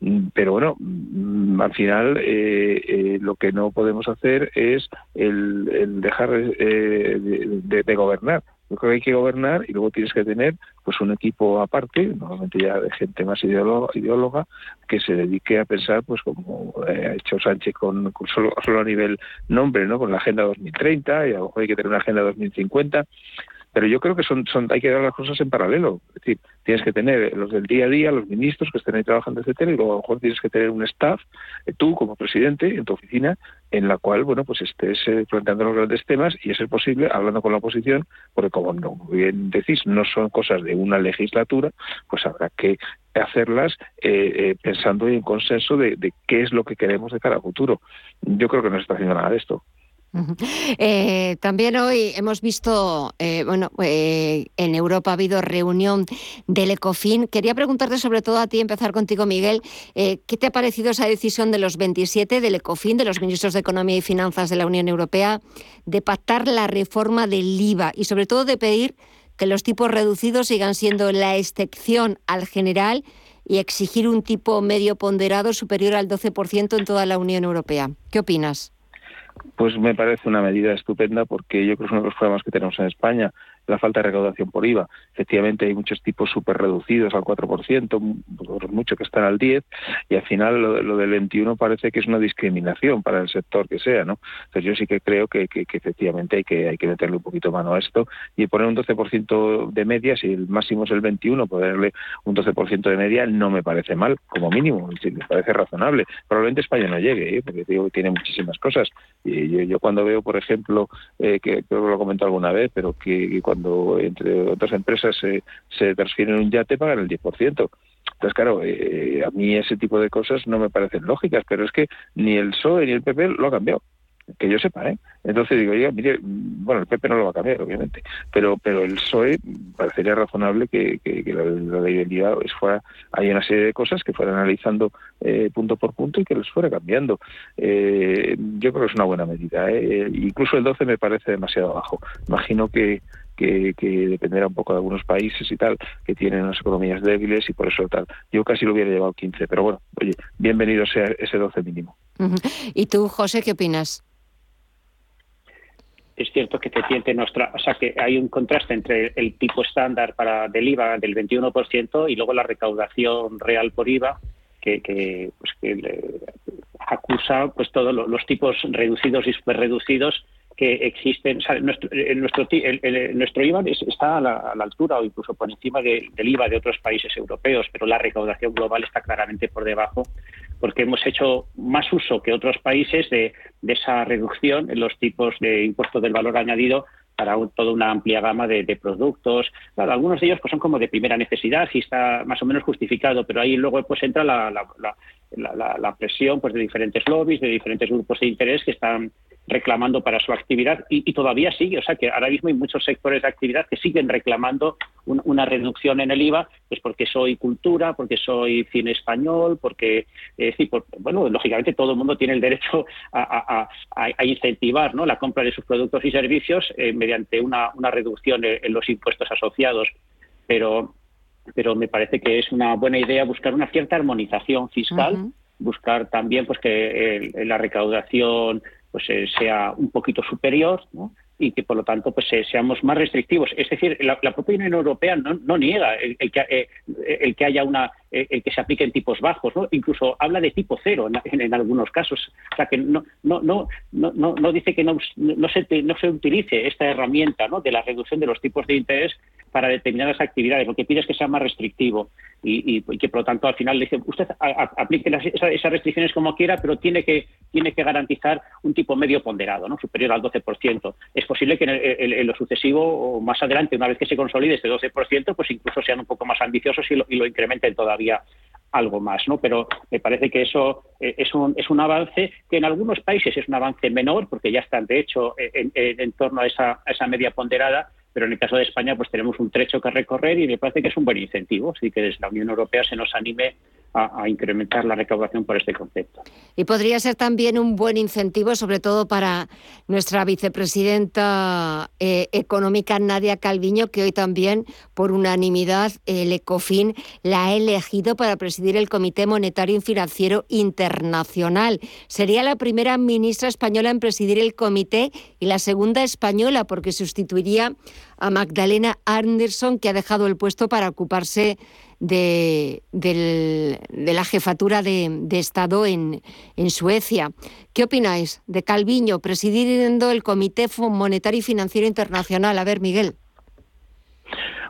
Speaker 32: Mm, pero bueno, mm, al final eh, eh, lo que no podemos hacer es el, dejar eh, de, gobernar. Yo creo que hay que gobernar y luego tienes que tener pues un equipo aparte, normalmente ya de gente más ideóloga, que se dedique a pensar, pues como ha hecho Sánchez con, solo, solo a nivel nombre, ¿no? Con la Agenda 2030 y a lo mejor hay que tener una Agenda 2050 pero yo creo que son, son hay que dar las cosas en paralelo. Es decir, tienes que tener los del día a día, los ministros que estén ahí trabajando, etcétera, y luego a lo mejor tienes que tener un staff, eh, tú como presidente, en tu oficina, en la cual, bueno, pues estés eh, planteando los grandes temas y, es posible, hablando con la oposición, porque como no, bien decís, no son cosas de una legislatura, pues habrá que hacerlas eh, pensando en consenso de, de, qué es lo que queremos de cara al futuro. Yo creo que no se está haciendo nada de esto.
Speaker 31: Eh, también hoy hemos visto, eh, bueno, eh, en Europa ha habido reunión del ECOFIN. Quería preguntarte sobre todo a ti, empezar contigo, Miguel, ¿qué te ha parecido esa decisión de los 27 del ECOFIN, de los ministros de Economía y Finanzas de la Unión Europea, de pactar la reforma del IVA y sobre todo de pedir que los tipos reducidos sigan siendo la excepción al general y exigir un tipo medio ponderado superior al 12% en toda la Unión Europea? ¿Qué opinas?
Speaker 32: Pues me parece una medida estupenda porque yo creo que es uno de los problemas que tenemos en España la falta de recaudación por IVA. Efectivamente, hay muchos tipos súper reducidos al 4%, mucho que están al 10%, y al final lo, del 21% parece que es una discriminación para el sector que sea. ¿no? Entonces, yo sí que creo que, efectivamente hay que, hay que meterle un poquito mano a esto y poner un 12% de media, si el máximo es el 21%, ponerle un 12% de media no me parece mal, como mínimo, me parece razonable. Probablemente España no llegue, ¿eh? porque digo, tiene muchísimas cosas. Y yo, cuando veo, por ejemplo, eh, que creo que lo comento alguna vez, pero que cuando cuando entre otras empresas se, se transfieren un yate pagan el 10%. Entonces, claro, eh, a mí ese tipo de cosas no me parecen lógicas, pero es que ni el PSOE ni el PP lo ha cambiado que yo sepa, ¿eh? Entonces digo, oiga, mire, bueno, el PP no lo va a cambiar, obviamente, pero pero el PSOE parecería razonable que, la, ley del IVA fuera, hay una serie de cosas que fuera analizando eh, punto por punto y que los fuera cambiando. Eh, yo creo que es una buena medida, ¿eh? incluso el 12 me parece demasiado bajo. Imagino que, que, dependerá un poco de algunos países y tal, que tienen unas economías débiles y por eso tal. Yo casi lo hubiera llevado 15, pero bueno, oye, bienvenido sea ese 12 mínimo.
Speaker 1: ¿Y tú, José, qué opinas?
Speaker 30: es cierto que efectivamente nuestra, o sea que hay un contraste entre el tipo estándar para del IVA del 21% y luego la recaudación real por IVA que, que, pues que acusa pues todos los tipos reducidos y superreducidos que existen. nuestro, nuestro, nuestro IVA está a la, altura o incluso por encima del IVA de otros países europeos, pero la recaudación global está claramente por debajo porque hemos hecho más uso que otros países de, esa reducción en los tipos de impuestos del valor añadido para toda una amplia gama de, productos. Claro, algunos de ellos pues, son como de primera necesidad y está más o menos justificado, pero ahí luego pues entra la, la, presión pues, de diferentes lobbies, de diferentes grupos de interés que están reclamando para su actividad y, todavía sigue. O sea que ahora mismo hay muchos sectores de actividad que siguen reclamando una reducción en el IVA, pues porque soy cultura, porque soy cine español, porque, eh, bueno, lógicamente todo el mundo tiene el derecho a, incentivar ¿no? la compra de sus productos y servicios eh, mediante una, reducción en, los impuestos asociados. Pero, pero me parece que es una buena idea buscar una cierta armonización fiscal. buscar también pues que la recaudación pues eh, sea un poquito superior y que por lo tanto pues eh, seamos más restrictivos. Es decir, la, propia Unión Europea no, niega el, que, eh, el, que, haya una el que se apliquen tipos bajos, ¿no? incluso habla de tipo cero en, algunos casos. O sea que no no no no no dice que no, no se no se utilice esta herramienta ¿no? de la reducción de los tipos de interés para determinadas actividades. Lo que pide es que sea más restrictivo y, que, por lo tanto, al final le dice, usted aplique esas, restricciones como quiera, pero tiene que, tiene que garantizar un tipo medio ponderado, ¿no? superior al 12%. Es posible que en, lo sucesivo o más adelante, una vez que se consolide ese 12%, pues incluso sean un poco más ambiciosos y lo, y lo incrementen todavía algo más, ¿no? Pero me parece que eso eh, es un, es un avance que en algunos países es un avance menor, porque ya están, de hecho, en, en torno a esa, a esa media ponderada, pero en el caso de España pues tenemos un trecho que recorrer y me parece que es un buen incentivo, así que desde la Unión Europea se nos anime a, incrementar la recaudación por este concepto.
Speaker 1: Y podría ser también un buen incentivo, sobre todo para nuestra vicepresidenta eh, económica Nadia Calviño, que hoy también, por unanimidad, el ECOFIN la ha elegido para presidir el Comité Monetario y Financiero Internacional. Sería la primera ministra española en presidir el comité y la segunda española, porque sustituiría a Magdalena Anderson, que ha dejado el puesto para ocuparse de, la jefatura de, Estado en, en, Suecia. ¿Qué opináis de Calviño presidiendo el Comité Monetario y Financiero Internacional? A ver, Miguel.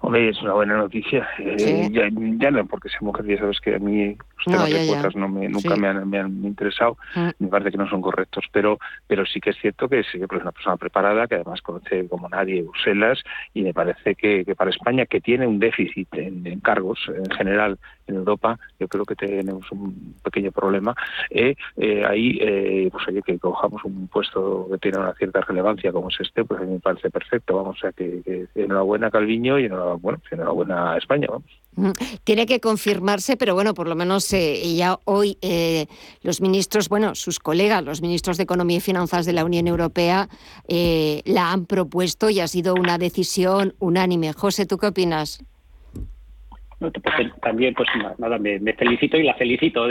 Speaker 32: Hombre, es una buena noticia. Eh, ya, no porque sea mujer, ya sabes que a mí temas de no me, nunca me, han, interesado, mm. me parece que no son correctos, pero pero sí que es cierto que sí que es una persona preparada, que además conoce como nadie Bruselas, y me parece que, para España, que tiene un déficit en, cargos en general en Europa, yo creo que tenemos un pequeño problema, eh, eh, ahí, eh, pues oye, que cojamos un puesto que tiene una cierta relevancia como es este, pues a mí me parece perfecto, vamos, a que, que enhorabuena Calviño y enhorabuena, bueno, enhorabuena España, vamos.
Speaker 1: Tiene que confirmarse, pero bueno, por lo menos eh, ya hoy eh, los ministros, bueno, sus colegas, los ministros de Economía y Finanzas de la Unión Europea, eh, la han propuesto y ha sido una decisión unánime. José, ¿tú qué opinas?
Speaker 30: También, pues nada, me, felicito y la felicito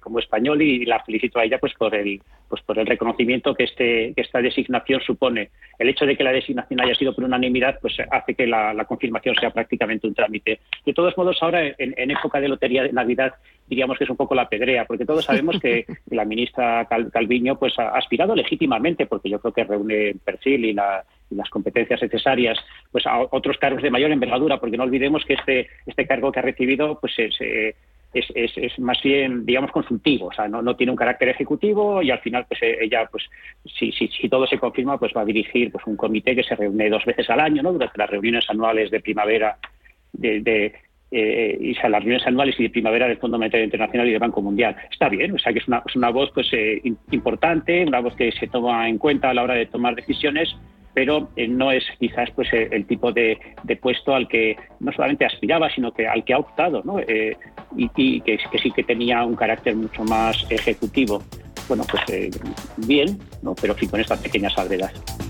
Speaker 30: como español y la felicito a ella pues por el pues por el reconocimiento que este que esta designación supone. El hecho de que la designación haya sido por unanimidad pues hace que la, confirmación sea prácticamente un trámite. De todos modos, ahora en, época de lotería de Navidad diríamos que es un poco la pedrea, porque todos sabemos que la ministra Calviño pues ha aspirado legítimamente, porque yo creo que reúne el perfil y la las competencias necesarias pues a otros cargos de mayor envergadura, porque no olvidemos que este, este cargo que ha recibido pues es, eh, es, es, más bien, digamos, consultivo, o sea, no, no, tiene un carácter ejecutivo y al final, pues eh, ella, pues si, si, si, todo se confirma, pues va a dirigir pues un comité que se reúne dos veces al año, ¿no? Durante las reuniones anuales de primavera de, de eh, y las reuniones anuales y de primavera del Fondo Monetario Internacional y del Banco Mundial. Está bien, o sea que es una, es una voz pues importante, una voz que se toma en cuenta a la hora de tomar decisiones pero eh, no es quizás pues eh, el tipo de, puesto al que no solamente aspiraba, sino que al que ha optado, ¿no? Eh, y, que, sí que tenía un carácter mucho más ejecutivo. Bueno, pues bien, ¿no? pero sí con estas pequeñas salvedades.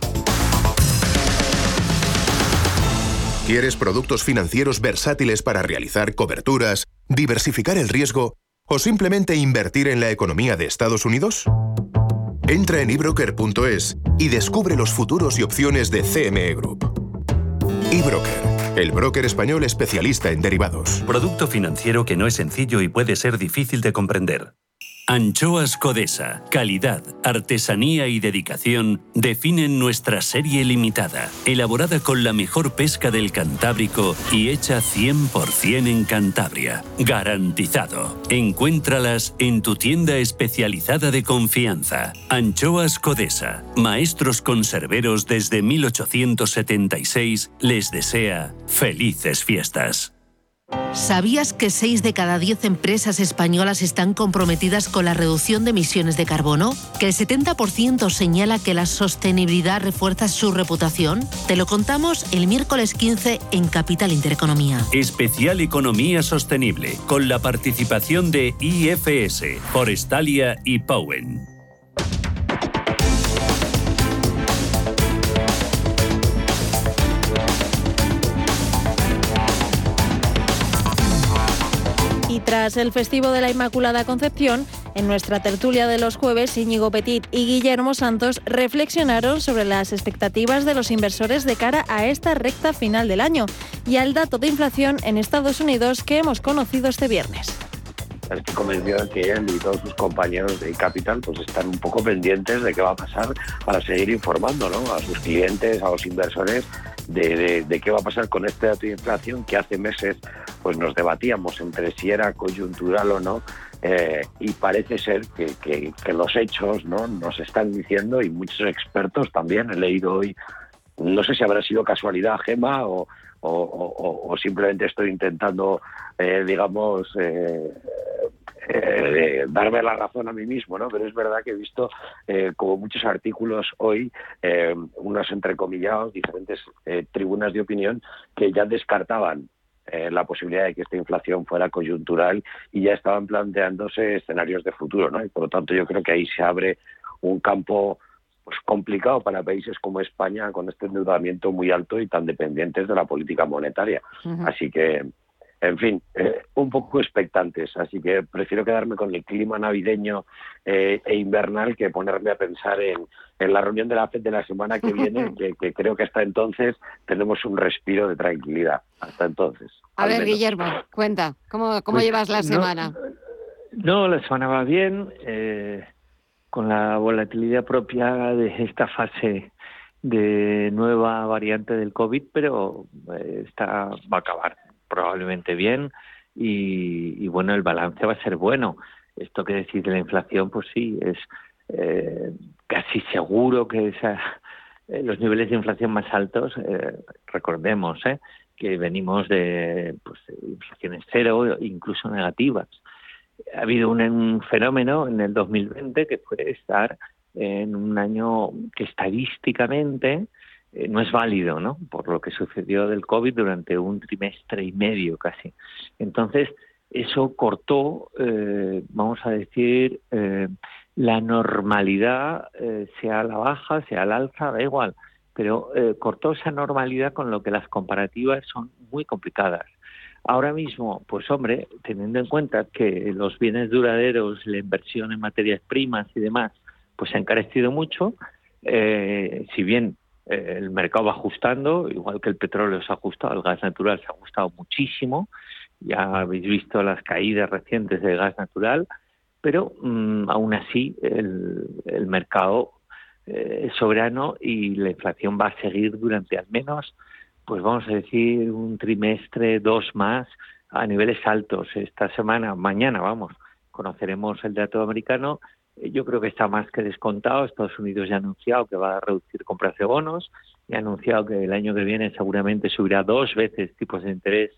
Speaker 33: ¿Quieres productos financieros versátiles para realizar coberturas, diversificar el riesgo o simplemente invertir en la economía de Estados Unidos? Entra en ebroker.es y descubre los futuros y opciones de CME Group. eBroker, el broker español especialista en derivados.
Speaker 2: Producto financiero que no es sencillo y puede ser difícil de comprender. Anchoas Codesa, calidad, artesanía y dedicación definen nuestra serie limitada, elaborada con la mejor pesca del Cantábrico y hecha 100% en Cantabria. Garantizado. Encuéntralas en tu tienda especializada de confianza. Anchoas Codesa, maestros conserveros desde 1876, les desea felices fiestas.
Speaker 34: ¿Sabías que 6 de cada 10 empresas españolas están comprometidas con la reducción de emisiones de carbono? ¿Que el 70% señala que la sostenibilidad refuerza su reputación? Te lo contamos el miércoles 15 en Capital Intereconomía.
Speaker 2: Especial Economía Sostenible, con la participación de IFS, Forestalia y Powen.
Speaker 3: Tras el festivo de la Inmaculada Concepción, en nuestra tertulia de los jueves, Íñigo Petit y Guillermo Santos reflexionaron sobre las expectativas de los inversores de cara a esta recta final del año y al dato de inflación en Estados Unidos que hemos conocido este viernes.
Speaker 35: Estoy convencido de que él y todos sus compañeros de Capital pues están un poco pendientes de qué va a pasar para seguir informando a sus clientes, a los inversores de, qué va a pasar con este dato de inflación que hace meses pues nos debatíamos entre si era coyuntural o no eh, y parece ser que, los hechos ¿no? nos están diciendo y muchos expertos también he leído hoy no sé si habrá sido casualidad Gema o, o, simplemente estoy intentando eh, digamos eh, eh, darme la razón a mí mismo, ¿no? Pero es verdad que he visto eh, como muchos artículos hoy, eh, unos entrecomillados, diferentes tribunas de opinión que ya descartaban la posibilidad de que esta inflación fuera coyuntural y ya estaban planteándose escenarios de futuro, ¿no? Y por lo tanto yo creo que ahí se abre un campo pues complicado para países como España con este endeudamiento muy alto y tan dependientes de la política monetaria. Así que en fin, eh, un poco expectantes, así que prefiero quedarme con el clima navideño eh, e invernal que ponerme a pensar en, la reunión de la FED de la semana que viene, que, creo que hasta entonces tenemos un respiro de tranquilidad. Hasta entonces.
Speaker 31: A ver, Guillermo, cuenta, ¿cómo, cómo pues, llevas la semana?
Speaker 36: No, la semana va bien, eh, con la volatilidad propia de esta fase de nueva variante del COVID, pero está va a acabar probablemente bien y, bueno, el balance va a ser bueno. Esto que decís de la inflación, pues sí, es eh, casi seguro que esa, eh, los niveles de inflación más altos, eh, recordemos que venimos de pues, inflaciones cero, incluso negativas. Ha habido un, fenómeno en el 2020 que puede estar en un año que estadísticamente eh, no es válido, ¿no? Por lo que sucedió del COVID durante un trimestre y medio casi. Entonces, eso cortó, eh, vamos a decir, eh, la normalidad, sea a la baja, sea al alza, da igual, pero cortó esa normalidad con lo que las comparativas son muy complicadas. Ahora mismo, pues hombre, teniendo en cuenta que los bienes duraderos, la inversión en materias primas y demás, pues se ha encarecido mucho, eh, si bien eh, el mercado va ajustando, igual que el petróleo se ha ajustado, el gas natural se ha ajustado muchísimo, ya habéis visto las caídas recientes del gas natural, pero mm, aún así el mercado eh, soberano y la inflación va a seguir durante al menos pues vamos a decir, un trimestre, dos más, a niveles altos. Esta semana, mañana, vamos, conoceremos el dato americano. Eh, yo creo que está más que descontado. Estados Unidos ya ha anunciado que va a reducir compras de bonos y ha anunciado que el año que viene seguramente subirá dos veces tipos de interés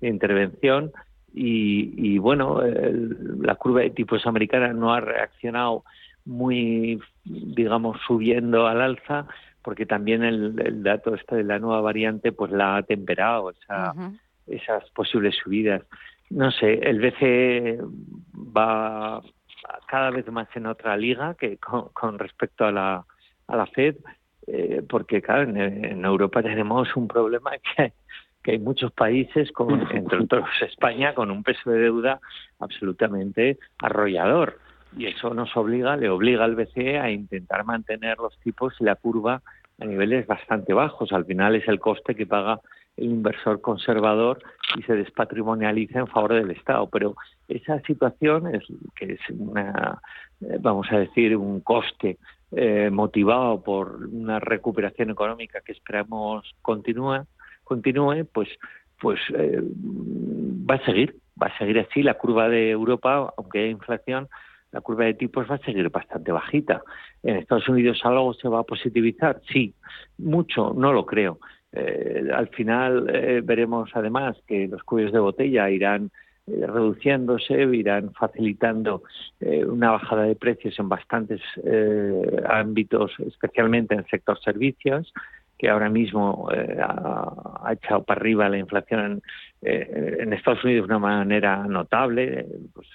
Speaker 36: de intervención. Y, bueno, la curva de tipos americana no ha reaccionado muy, digamos, subiendo al alza, porque también el, dato este de la nueva variante pues la ha temperado esas posibles subidas. No sé, el BCE va cada vez más en otra liga que con, respecto a la, a la Fed, eh, porque claro, en, Europa tenemos un problema que, que hay muchos países, como entre otros España, con un peso de deuda absolutamente arrollador y eso nos obliga, le obliga al BCE a intentar mantener los tipos y la curva a niveles bastante bajos. Al final es el coste que paga el inversor conservador y se despatrimonializa en favor del Estado. Pero esa situación es que es una, eh, vamos a decir, un coste eh, motivado por una recuperación económica que esperamos continúe, continúe pues, pues eh, va a seguir, va a seguir así. La curva de Europa, aunque hay inflación, la curva de tipos va a seguir bastante bajita. ¿En Estados Unidos algo se va a positivizar? Sí, mucho, no lo creo. Eh, al final eh, veremos además que los cuellos de botella irán eh, reduciéndose, irán facilitando una bajada de precios en bastantes ámbitos, especialmente en el sector servicios, que ahora mismo ha, echado para arriba la inflación en, en, Estados Unidos de una manera notable. Pues,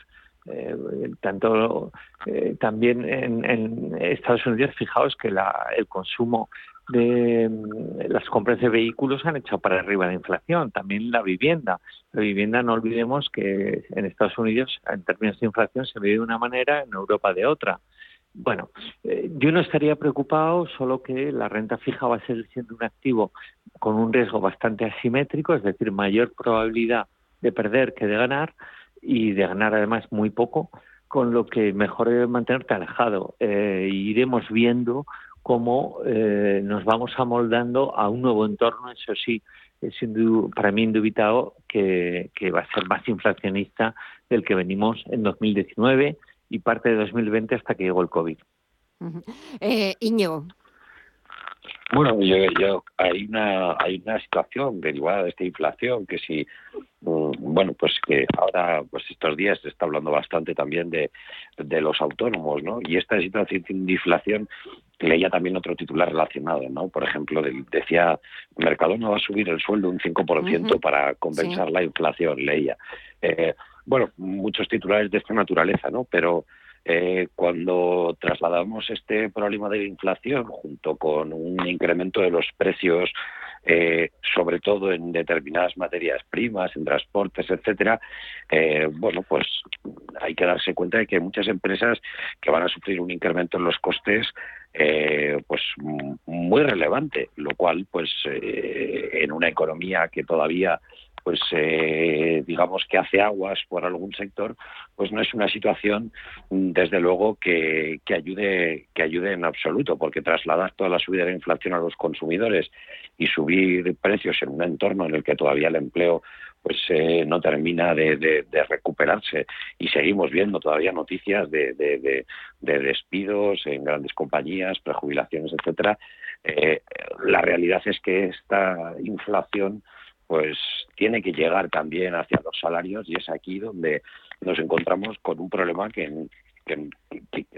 Speaker 36: eh, tanto eh, también en, Estados Unidos, fijaos que el consumo de mm, las compras de vehículos han echado para arriba la inflación, también la vivienda. La vivienda, no olvidemos que en Estados Unidos, en términos de inflación, se ve de una manera, en Europa de otra. Bueno, eh, yo no estaría preocupado, solo que la renta fija va a seguir siendo un activo con un riesgo bastante asimétrico, es decir, mayor probabilidad de perder que de ganar, y de ganar además muy poco, con lo que mejor es mantenerte alejado. Eh, iremos viendo cómo eh, nos vamos amoldando a un nuevo entorno, eso sí, es para mí indubitado que, que va a ser más inflacionista del que venimos en 2019 y parte de 2020 hasta que llegó el COVID.
Speaker 31: eh,
Speaker 35: bueno, yo, hay una hay una situación derivada de esta inflación que si mm, bueno pues que ahora pues estos días se está hablando bastante también de, de los autónomos, ¿no? Y esta situación de inflación leía también otro titular relacionado, ¿no? Por ejemplo, decía Mercadona va a subir el sueldo un 5% para compensar la inflación, leía. Eh, bueno, muchos titulares de esta naturaleza, ¿no? Pero eh, cuando trasladamos este problema de la inflación junto con un incremento de los precios, eh, sobre todo en determinadas materias primas, en transportes, etcétera, eh, bueno, pues hay que darse cuenta de que hay muchas empresas que van a sufrir un incremento en los costes pues muy relevante, lo cual pues en una economía que todavía pues eh, digamos que hace aguas por algún sector, pues no es una situación desde luego que, que, ayude que ayude en absoluto, porque trasladar toda la subida de la inflación a los consumidores y subir precios en un entorno en el que todavía el empleo pues eh, no termina de, recuperarse y seguimos viendo todavía noticias de, de, despidos en grandes compañías, prejubilaciones, etcétera. Eh, la realidad es que esta inflación pues tiene que llegar también hacia los salarios y es aquí donde nos encontramos con un problema que,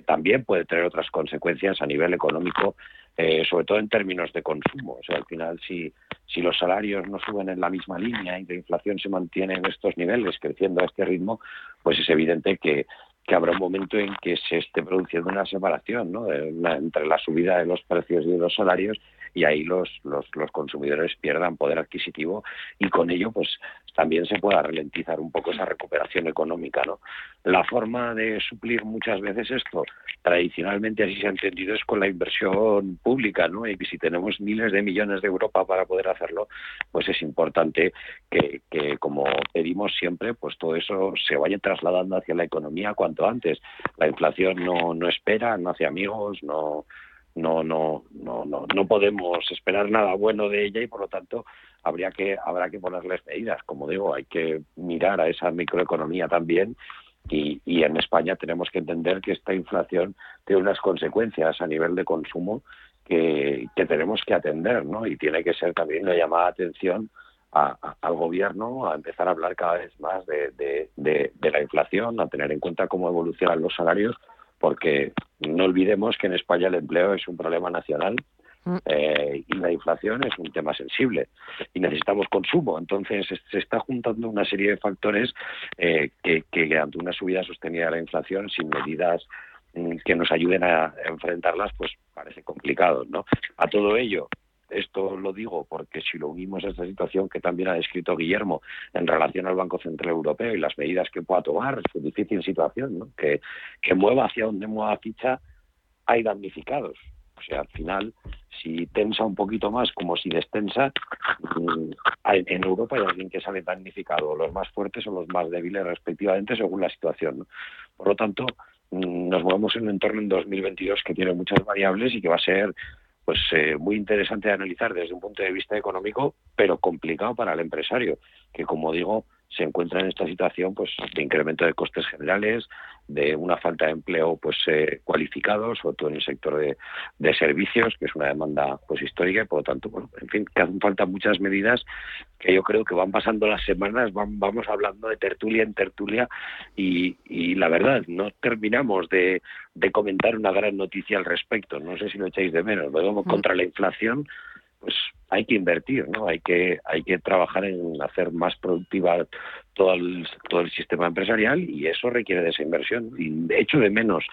Speaker 35: también puede tener otras consecuencias a nivel económico, eh, sobre todo en términos de consumo. O sea, al final, si, si los salarios no suben en la misma línea y la inflación se mantiene en estos niveles, creciendo a este ritmo, pues es evidente que, que habrá un momento en que se esté produciendo una separación ¿no? entre la subida de los precios y de los salarios y ahí los, los, consumidores pierdan poder adquisitivo y con ello pues también se pueda ralentizar un poco esa recuperación económica. ¿no? La forma de suplir muchas veces esto, tradicionalmente así se ha entendido, es con la inversión pública, ¿no? y si tenemos miles de millones de Europa para poder hacerlo, pues es importante que, que, como pedimos siempre, pues todo eso se vaya trasladando hacia la economía cuanto antes. La inflación no, no espera, no hace amigos, no no, no, no, no, no podemos esperar nada bueno de ella y por lo tanto habría que, habrá que ponerles medidas. Como digo, hay que mirar a esa microeconomía también y, y en España tenemos que entender que esta inflación tiene unas consecuencias a nivel de consumo que, que tenemos que atender, ¿no? Y tiene que ser también una llamada de atención al gobierno a empezar a hablar cada vez más de, de, de, la inflación, a tener en cuenta cómo evolucionan los salarios, porque no olvidemos que en España el empleo es un problema nacional Mm. Eh, y la inflación es un tema sensible y necesitamos consumo. Entonces se está juntando una serie de factores eh, que, que, ante una subida sostenida de la inflación sin medidas mm, que nos ayuden a enfrentarlas, pues parece complicado, ¿no? A todo ello, esto lo digo porque si lo unimos a esta situación que también ha descrito Guillermo en relación al Banco Central Europeo y las medidas que pueda tomar, su difícil situación, ¿no? que, mueva hacia donde mueva ficha, hay damnificados. O sea, al final, si tensa un poquito más como si destensa, mm, en Europa hay alguien que sale damnificado, los más fuertes o los más débiles respectivamente según la situación. Por lo tanto, mm, nos movemos en un entorno en 2022 que tiene muchas variables y que va a ser pues eh, muy interesante de analizar desde un punto de vista económico, pero complicado para el empresario, que como digo, se encuentra en esta situación pues de incremento de costes generales, de una falta de empleo pues eh, cualificado, sobre todo en el sector de, de, servicios, que es una demanda pues histórica y por lo tanto, bueno, en fin, que hacen falta muchas medidas que yo creo que van pasando las semanas, van, vamos hablando de tertulia en tertulia y, y la verdad, no terminamos de, de, comentar una gran noticia al respecto. No sé si lo echáis de menos, lo vemos mm. contra la inflación hay que invertir, ¿no? Hay que hay que trabajar en hacer más productiva todo el todo el sistema empresarial y eso requiere de esa inversión. Y de hecho de menos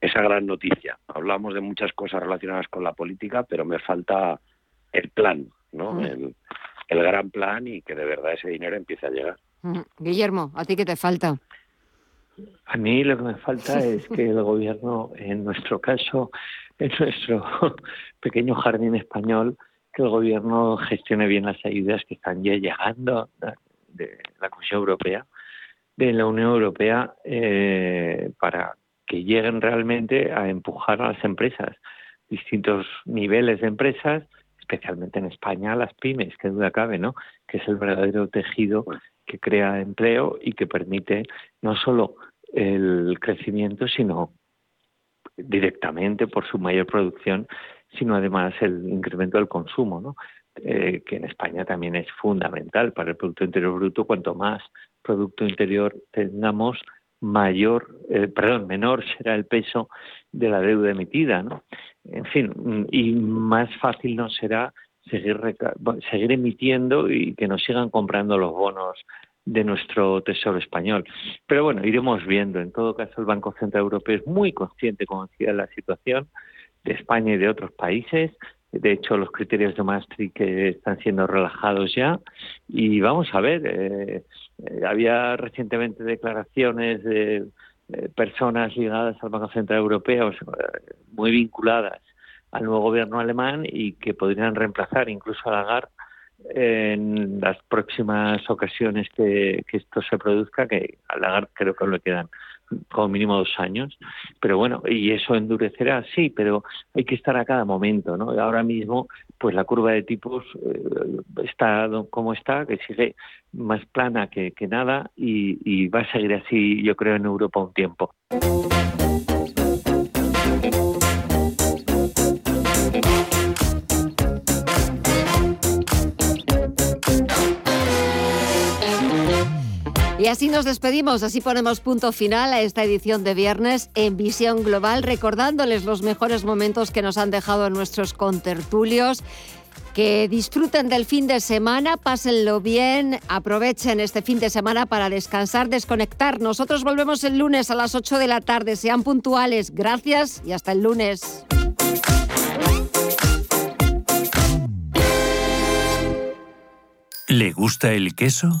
Speaker 35: esa gran noticia. Hablamos de muchas cosas relacionadas con la política, pero me falta el plan, ¿no? Mm. El, el gran plan y que de verdad ese dinero empiece a llegar.
Speaker 31: Mm. Guillermo, ¿a ti qué te falta?
Speaker 36: A mí lo que me falta es que el gobierno, en nuestro caso, en nuestro pequeño jardín español, que el gobierno gestione bien las ayudas que están ya llegando de la Comisión Europea, de la Unión Europea, eh, para que lleguen realmente a empujar a las empresas, distintos niveles de empresas, especialmente en España, las pymes, que duda cabe, ¿no? Que es el verdadero tejido que crea empleo y que permite no solo el crecimiento, sino directamente por su mayor producción sino además el incremento del consumo, ¿no? Eh, que en España también es fundamental para el Producto Interior Bruto. Cuanto más Producto Interior tengamos, mayor, eh, perdón, menor será el peso de la deuda emitida, ¿no? En fin, y más fácil nos será seguir, seguir emitiendo y que nos sigan comprando los bonos de nuestro Tesoro español. Pero bueno, iremos viendo. En todo caso, el Banco Central Europeo es muy consciente, como decía, de la situación de España y de otros países. De hecho, los criterios de Maastricht están siendo relajados ya. Y vamos a ver, eh, eh, había recientemente declaraciones de personas ligadas al Banco Central Europeo, muy vinculadas al nuevo gobierno alemán y que podrían reemplazar incluso a Lagarde en las próximas ocasiones que, que esto se produzca, que a Lagarde creo que le quedan como mínimo dos años, pero bueno, y eso endurecerá, sí, pero hay que estar a cada momento, ¿no? Ahora mismo, pues la curva de tipos eh, está como está, que sigue más plana que, que nada y, y va a seguir así, yo creo, en Europa un tiempo.
Speaker 31: Y así nos despedimos, así ponemos punto final a esta edición de viernes en Visión Global, recordándoles los mejores momentos que nos han dejado nuestros contertulios. Que disfruten del fin de semana, pásenlo bien, aprovechen este fin de semana para descansar, desconectar. Nosotros volvemos el lunes a las 8 de la tarde, sean puntuales. Gracias y hasta el lunes.
Speaker 2: ¿Le gusta el queso?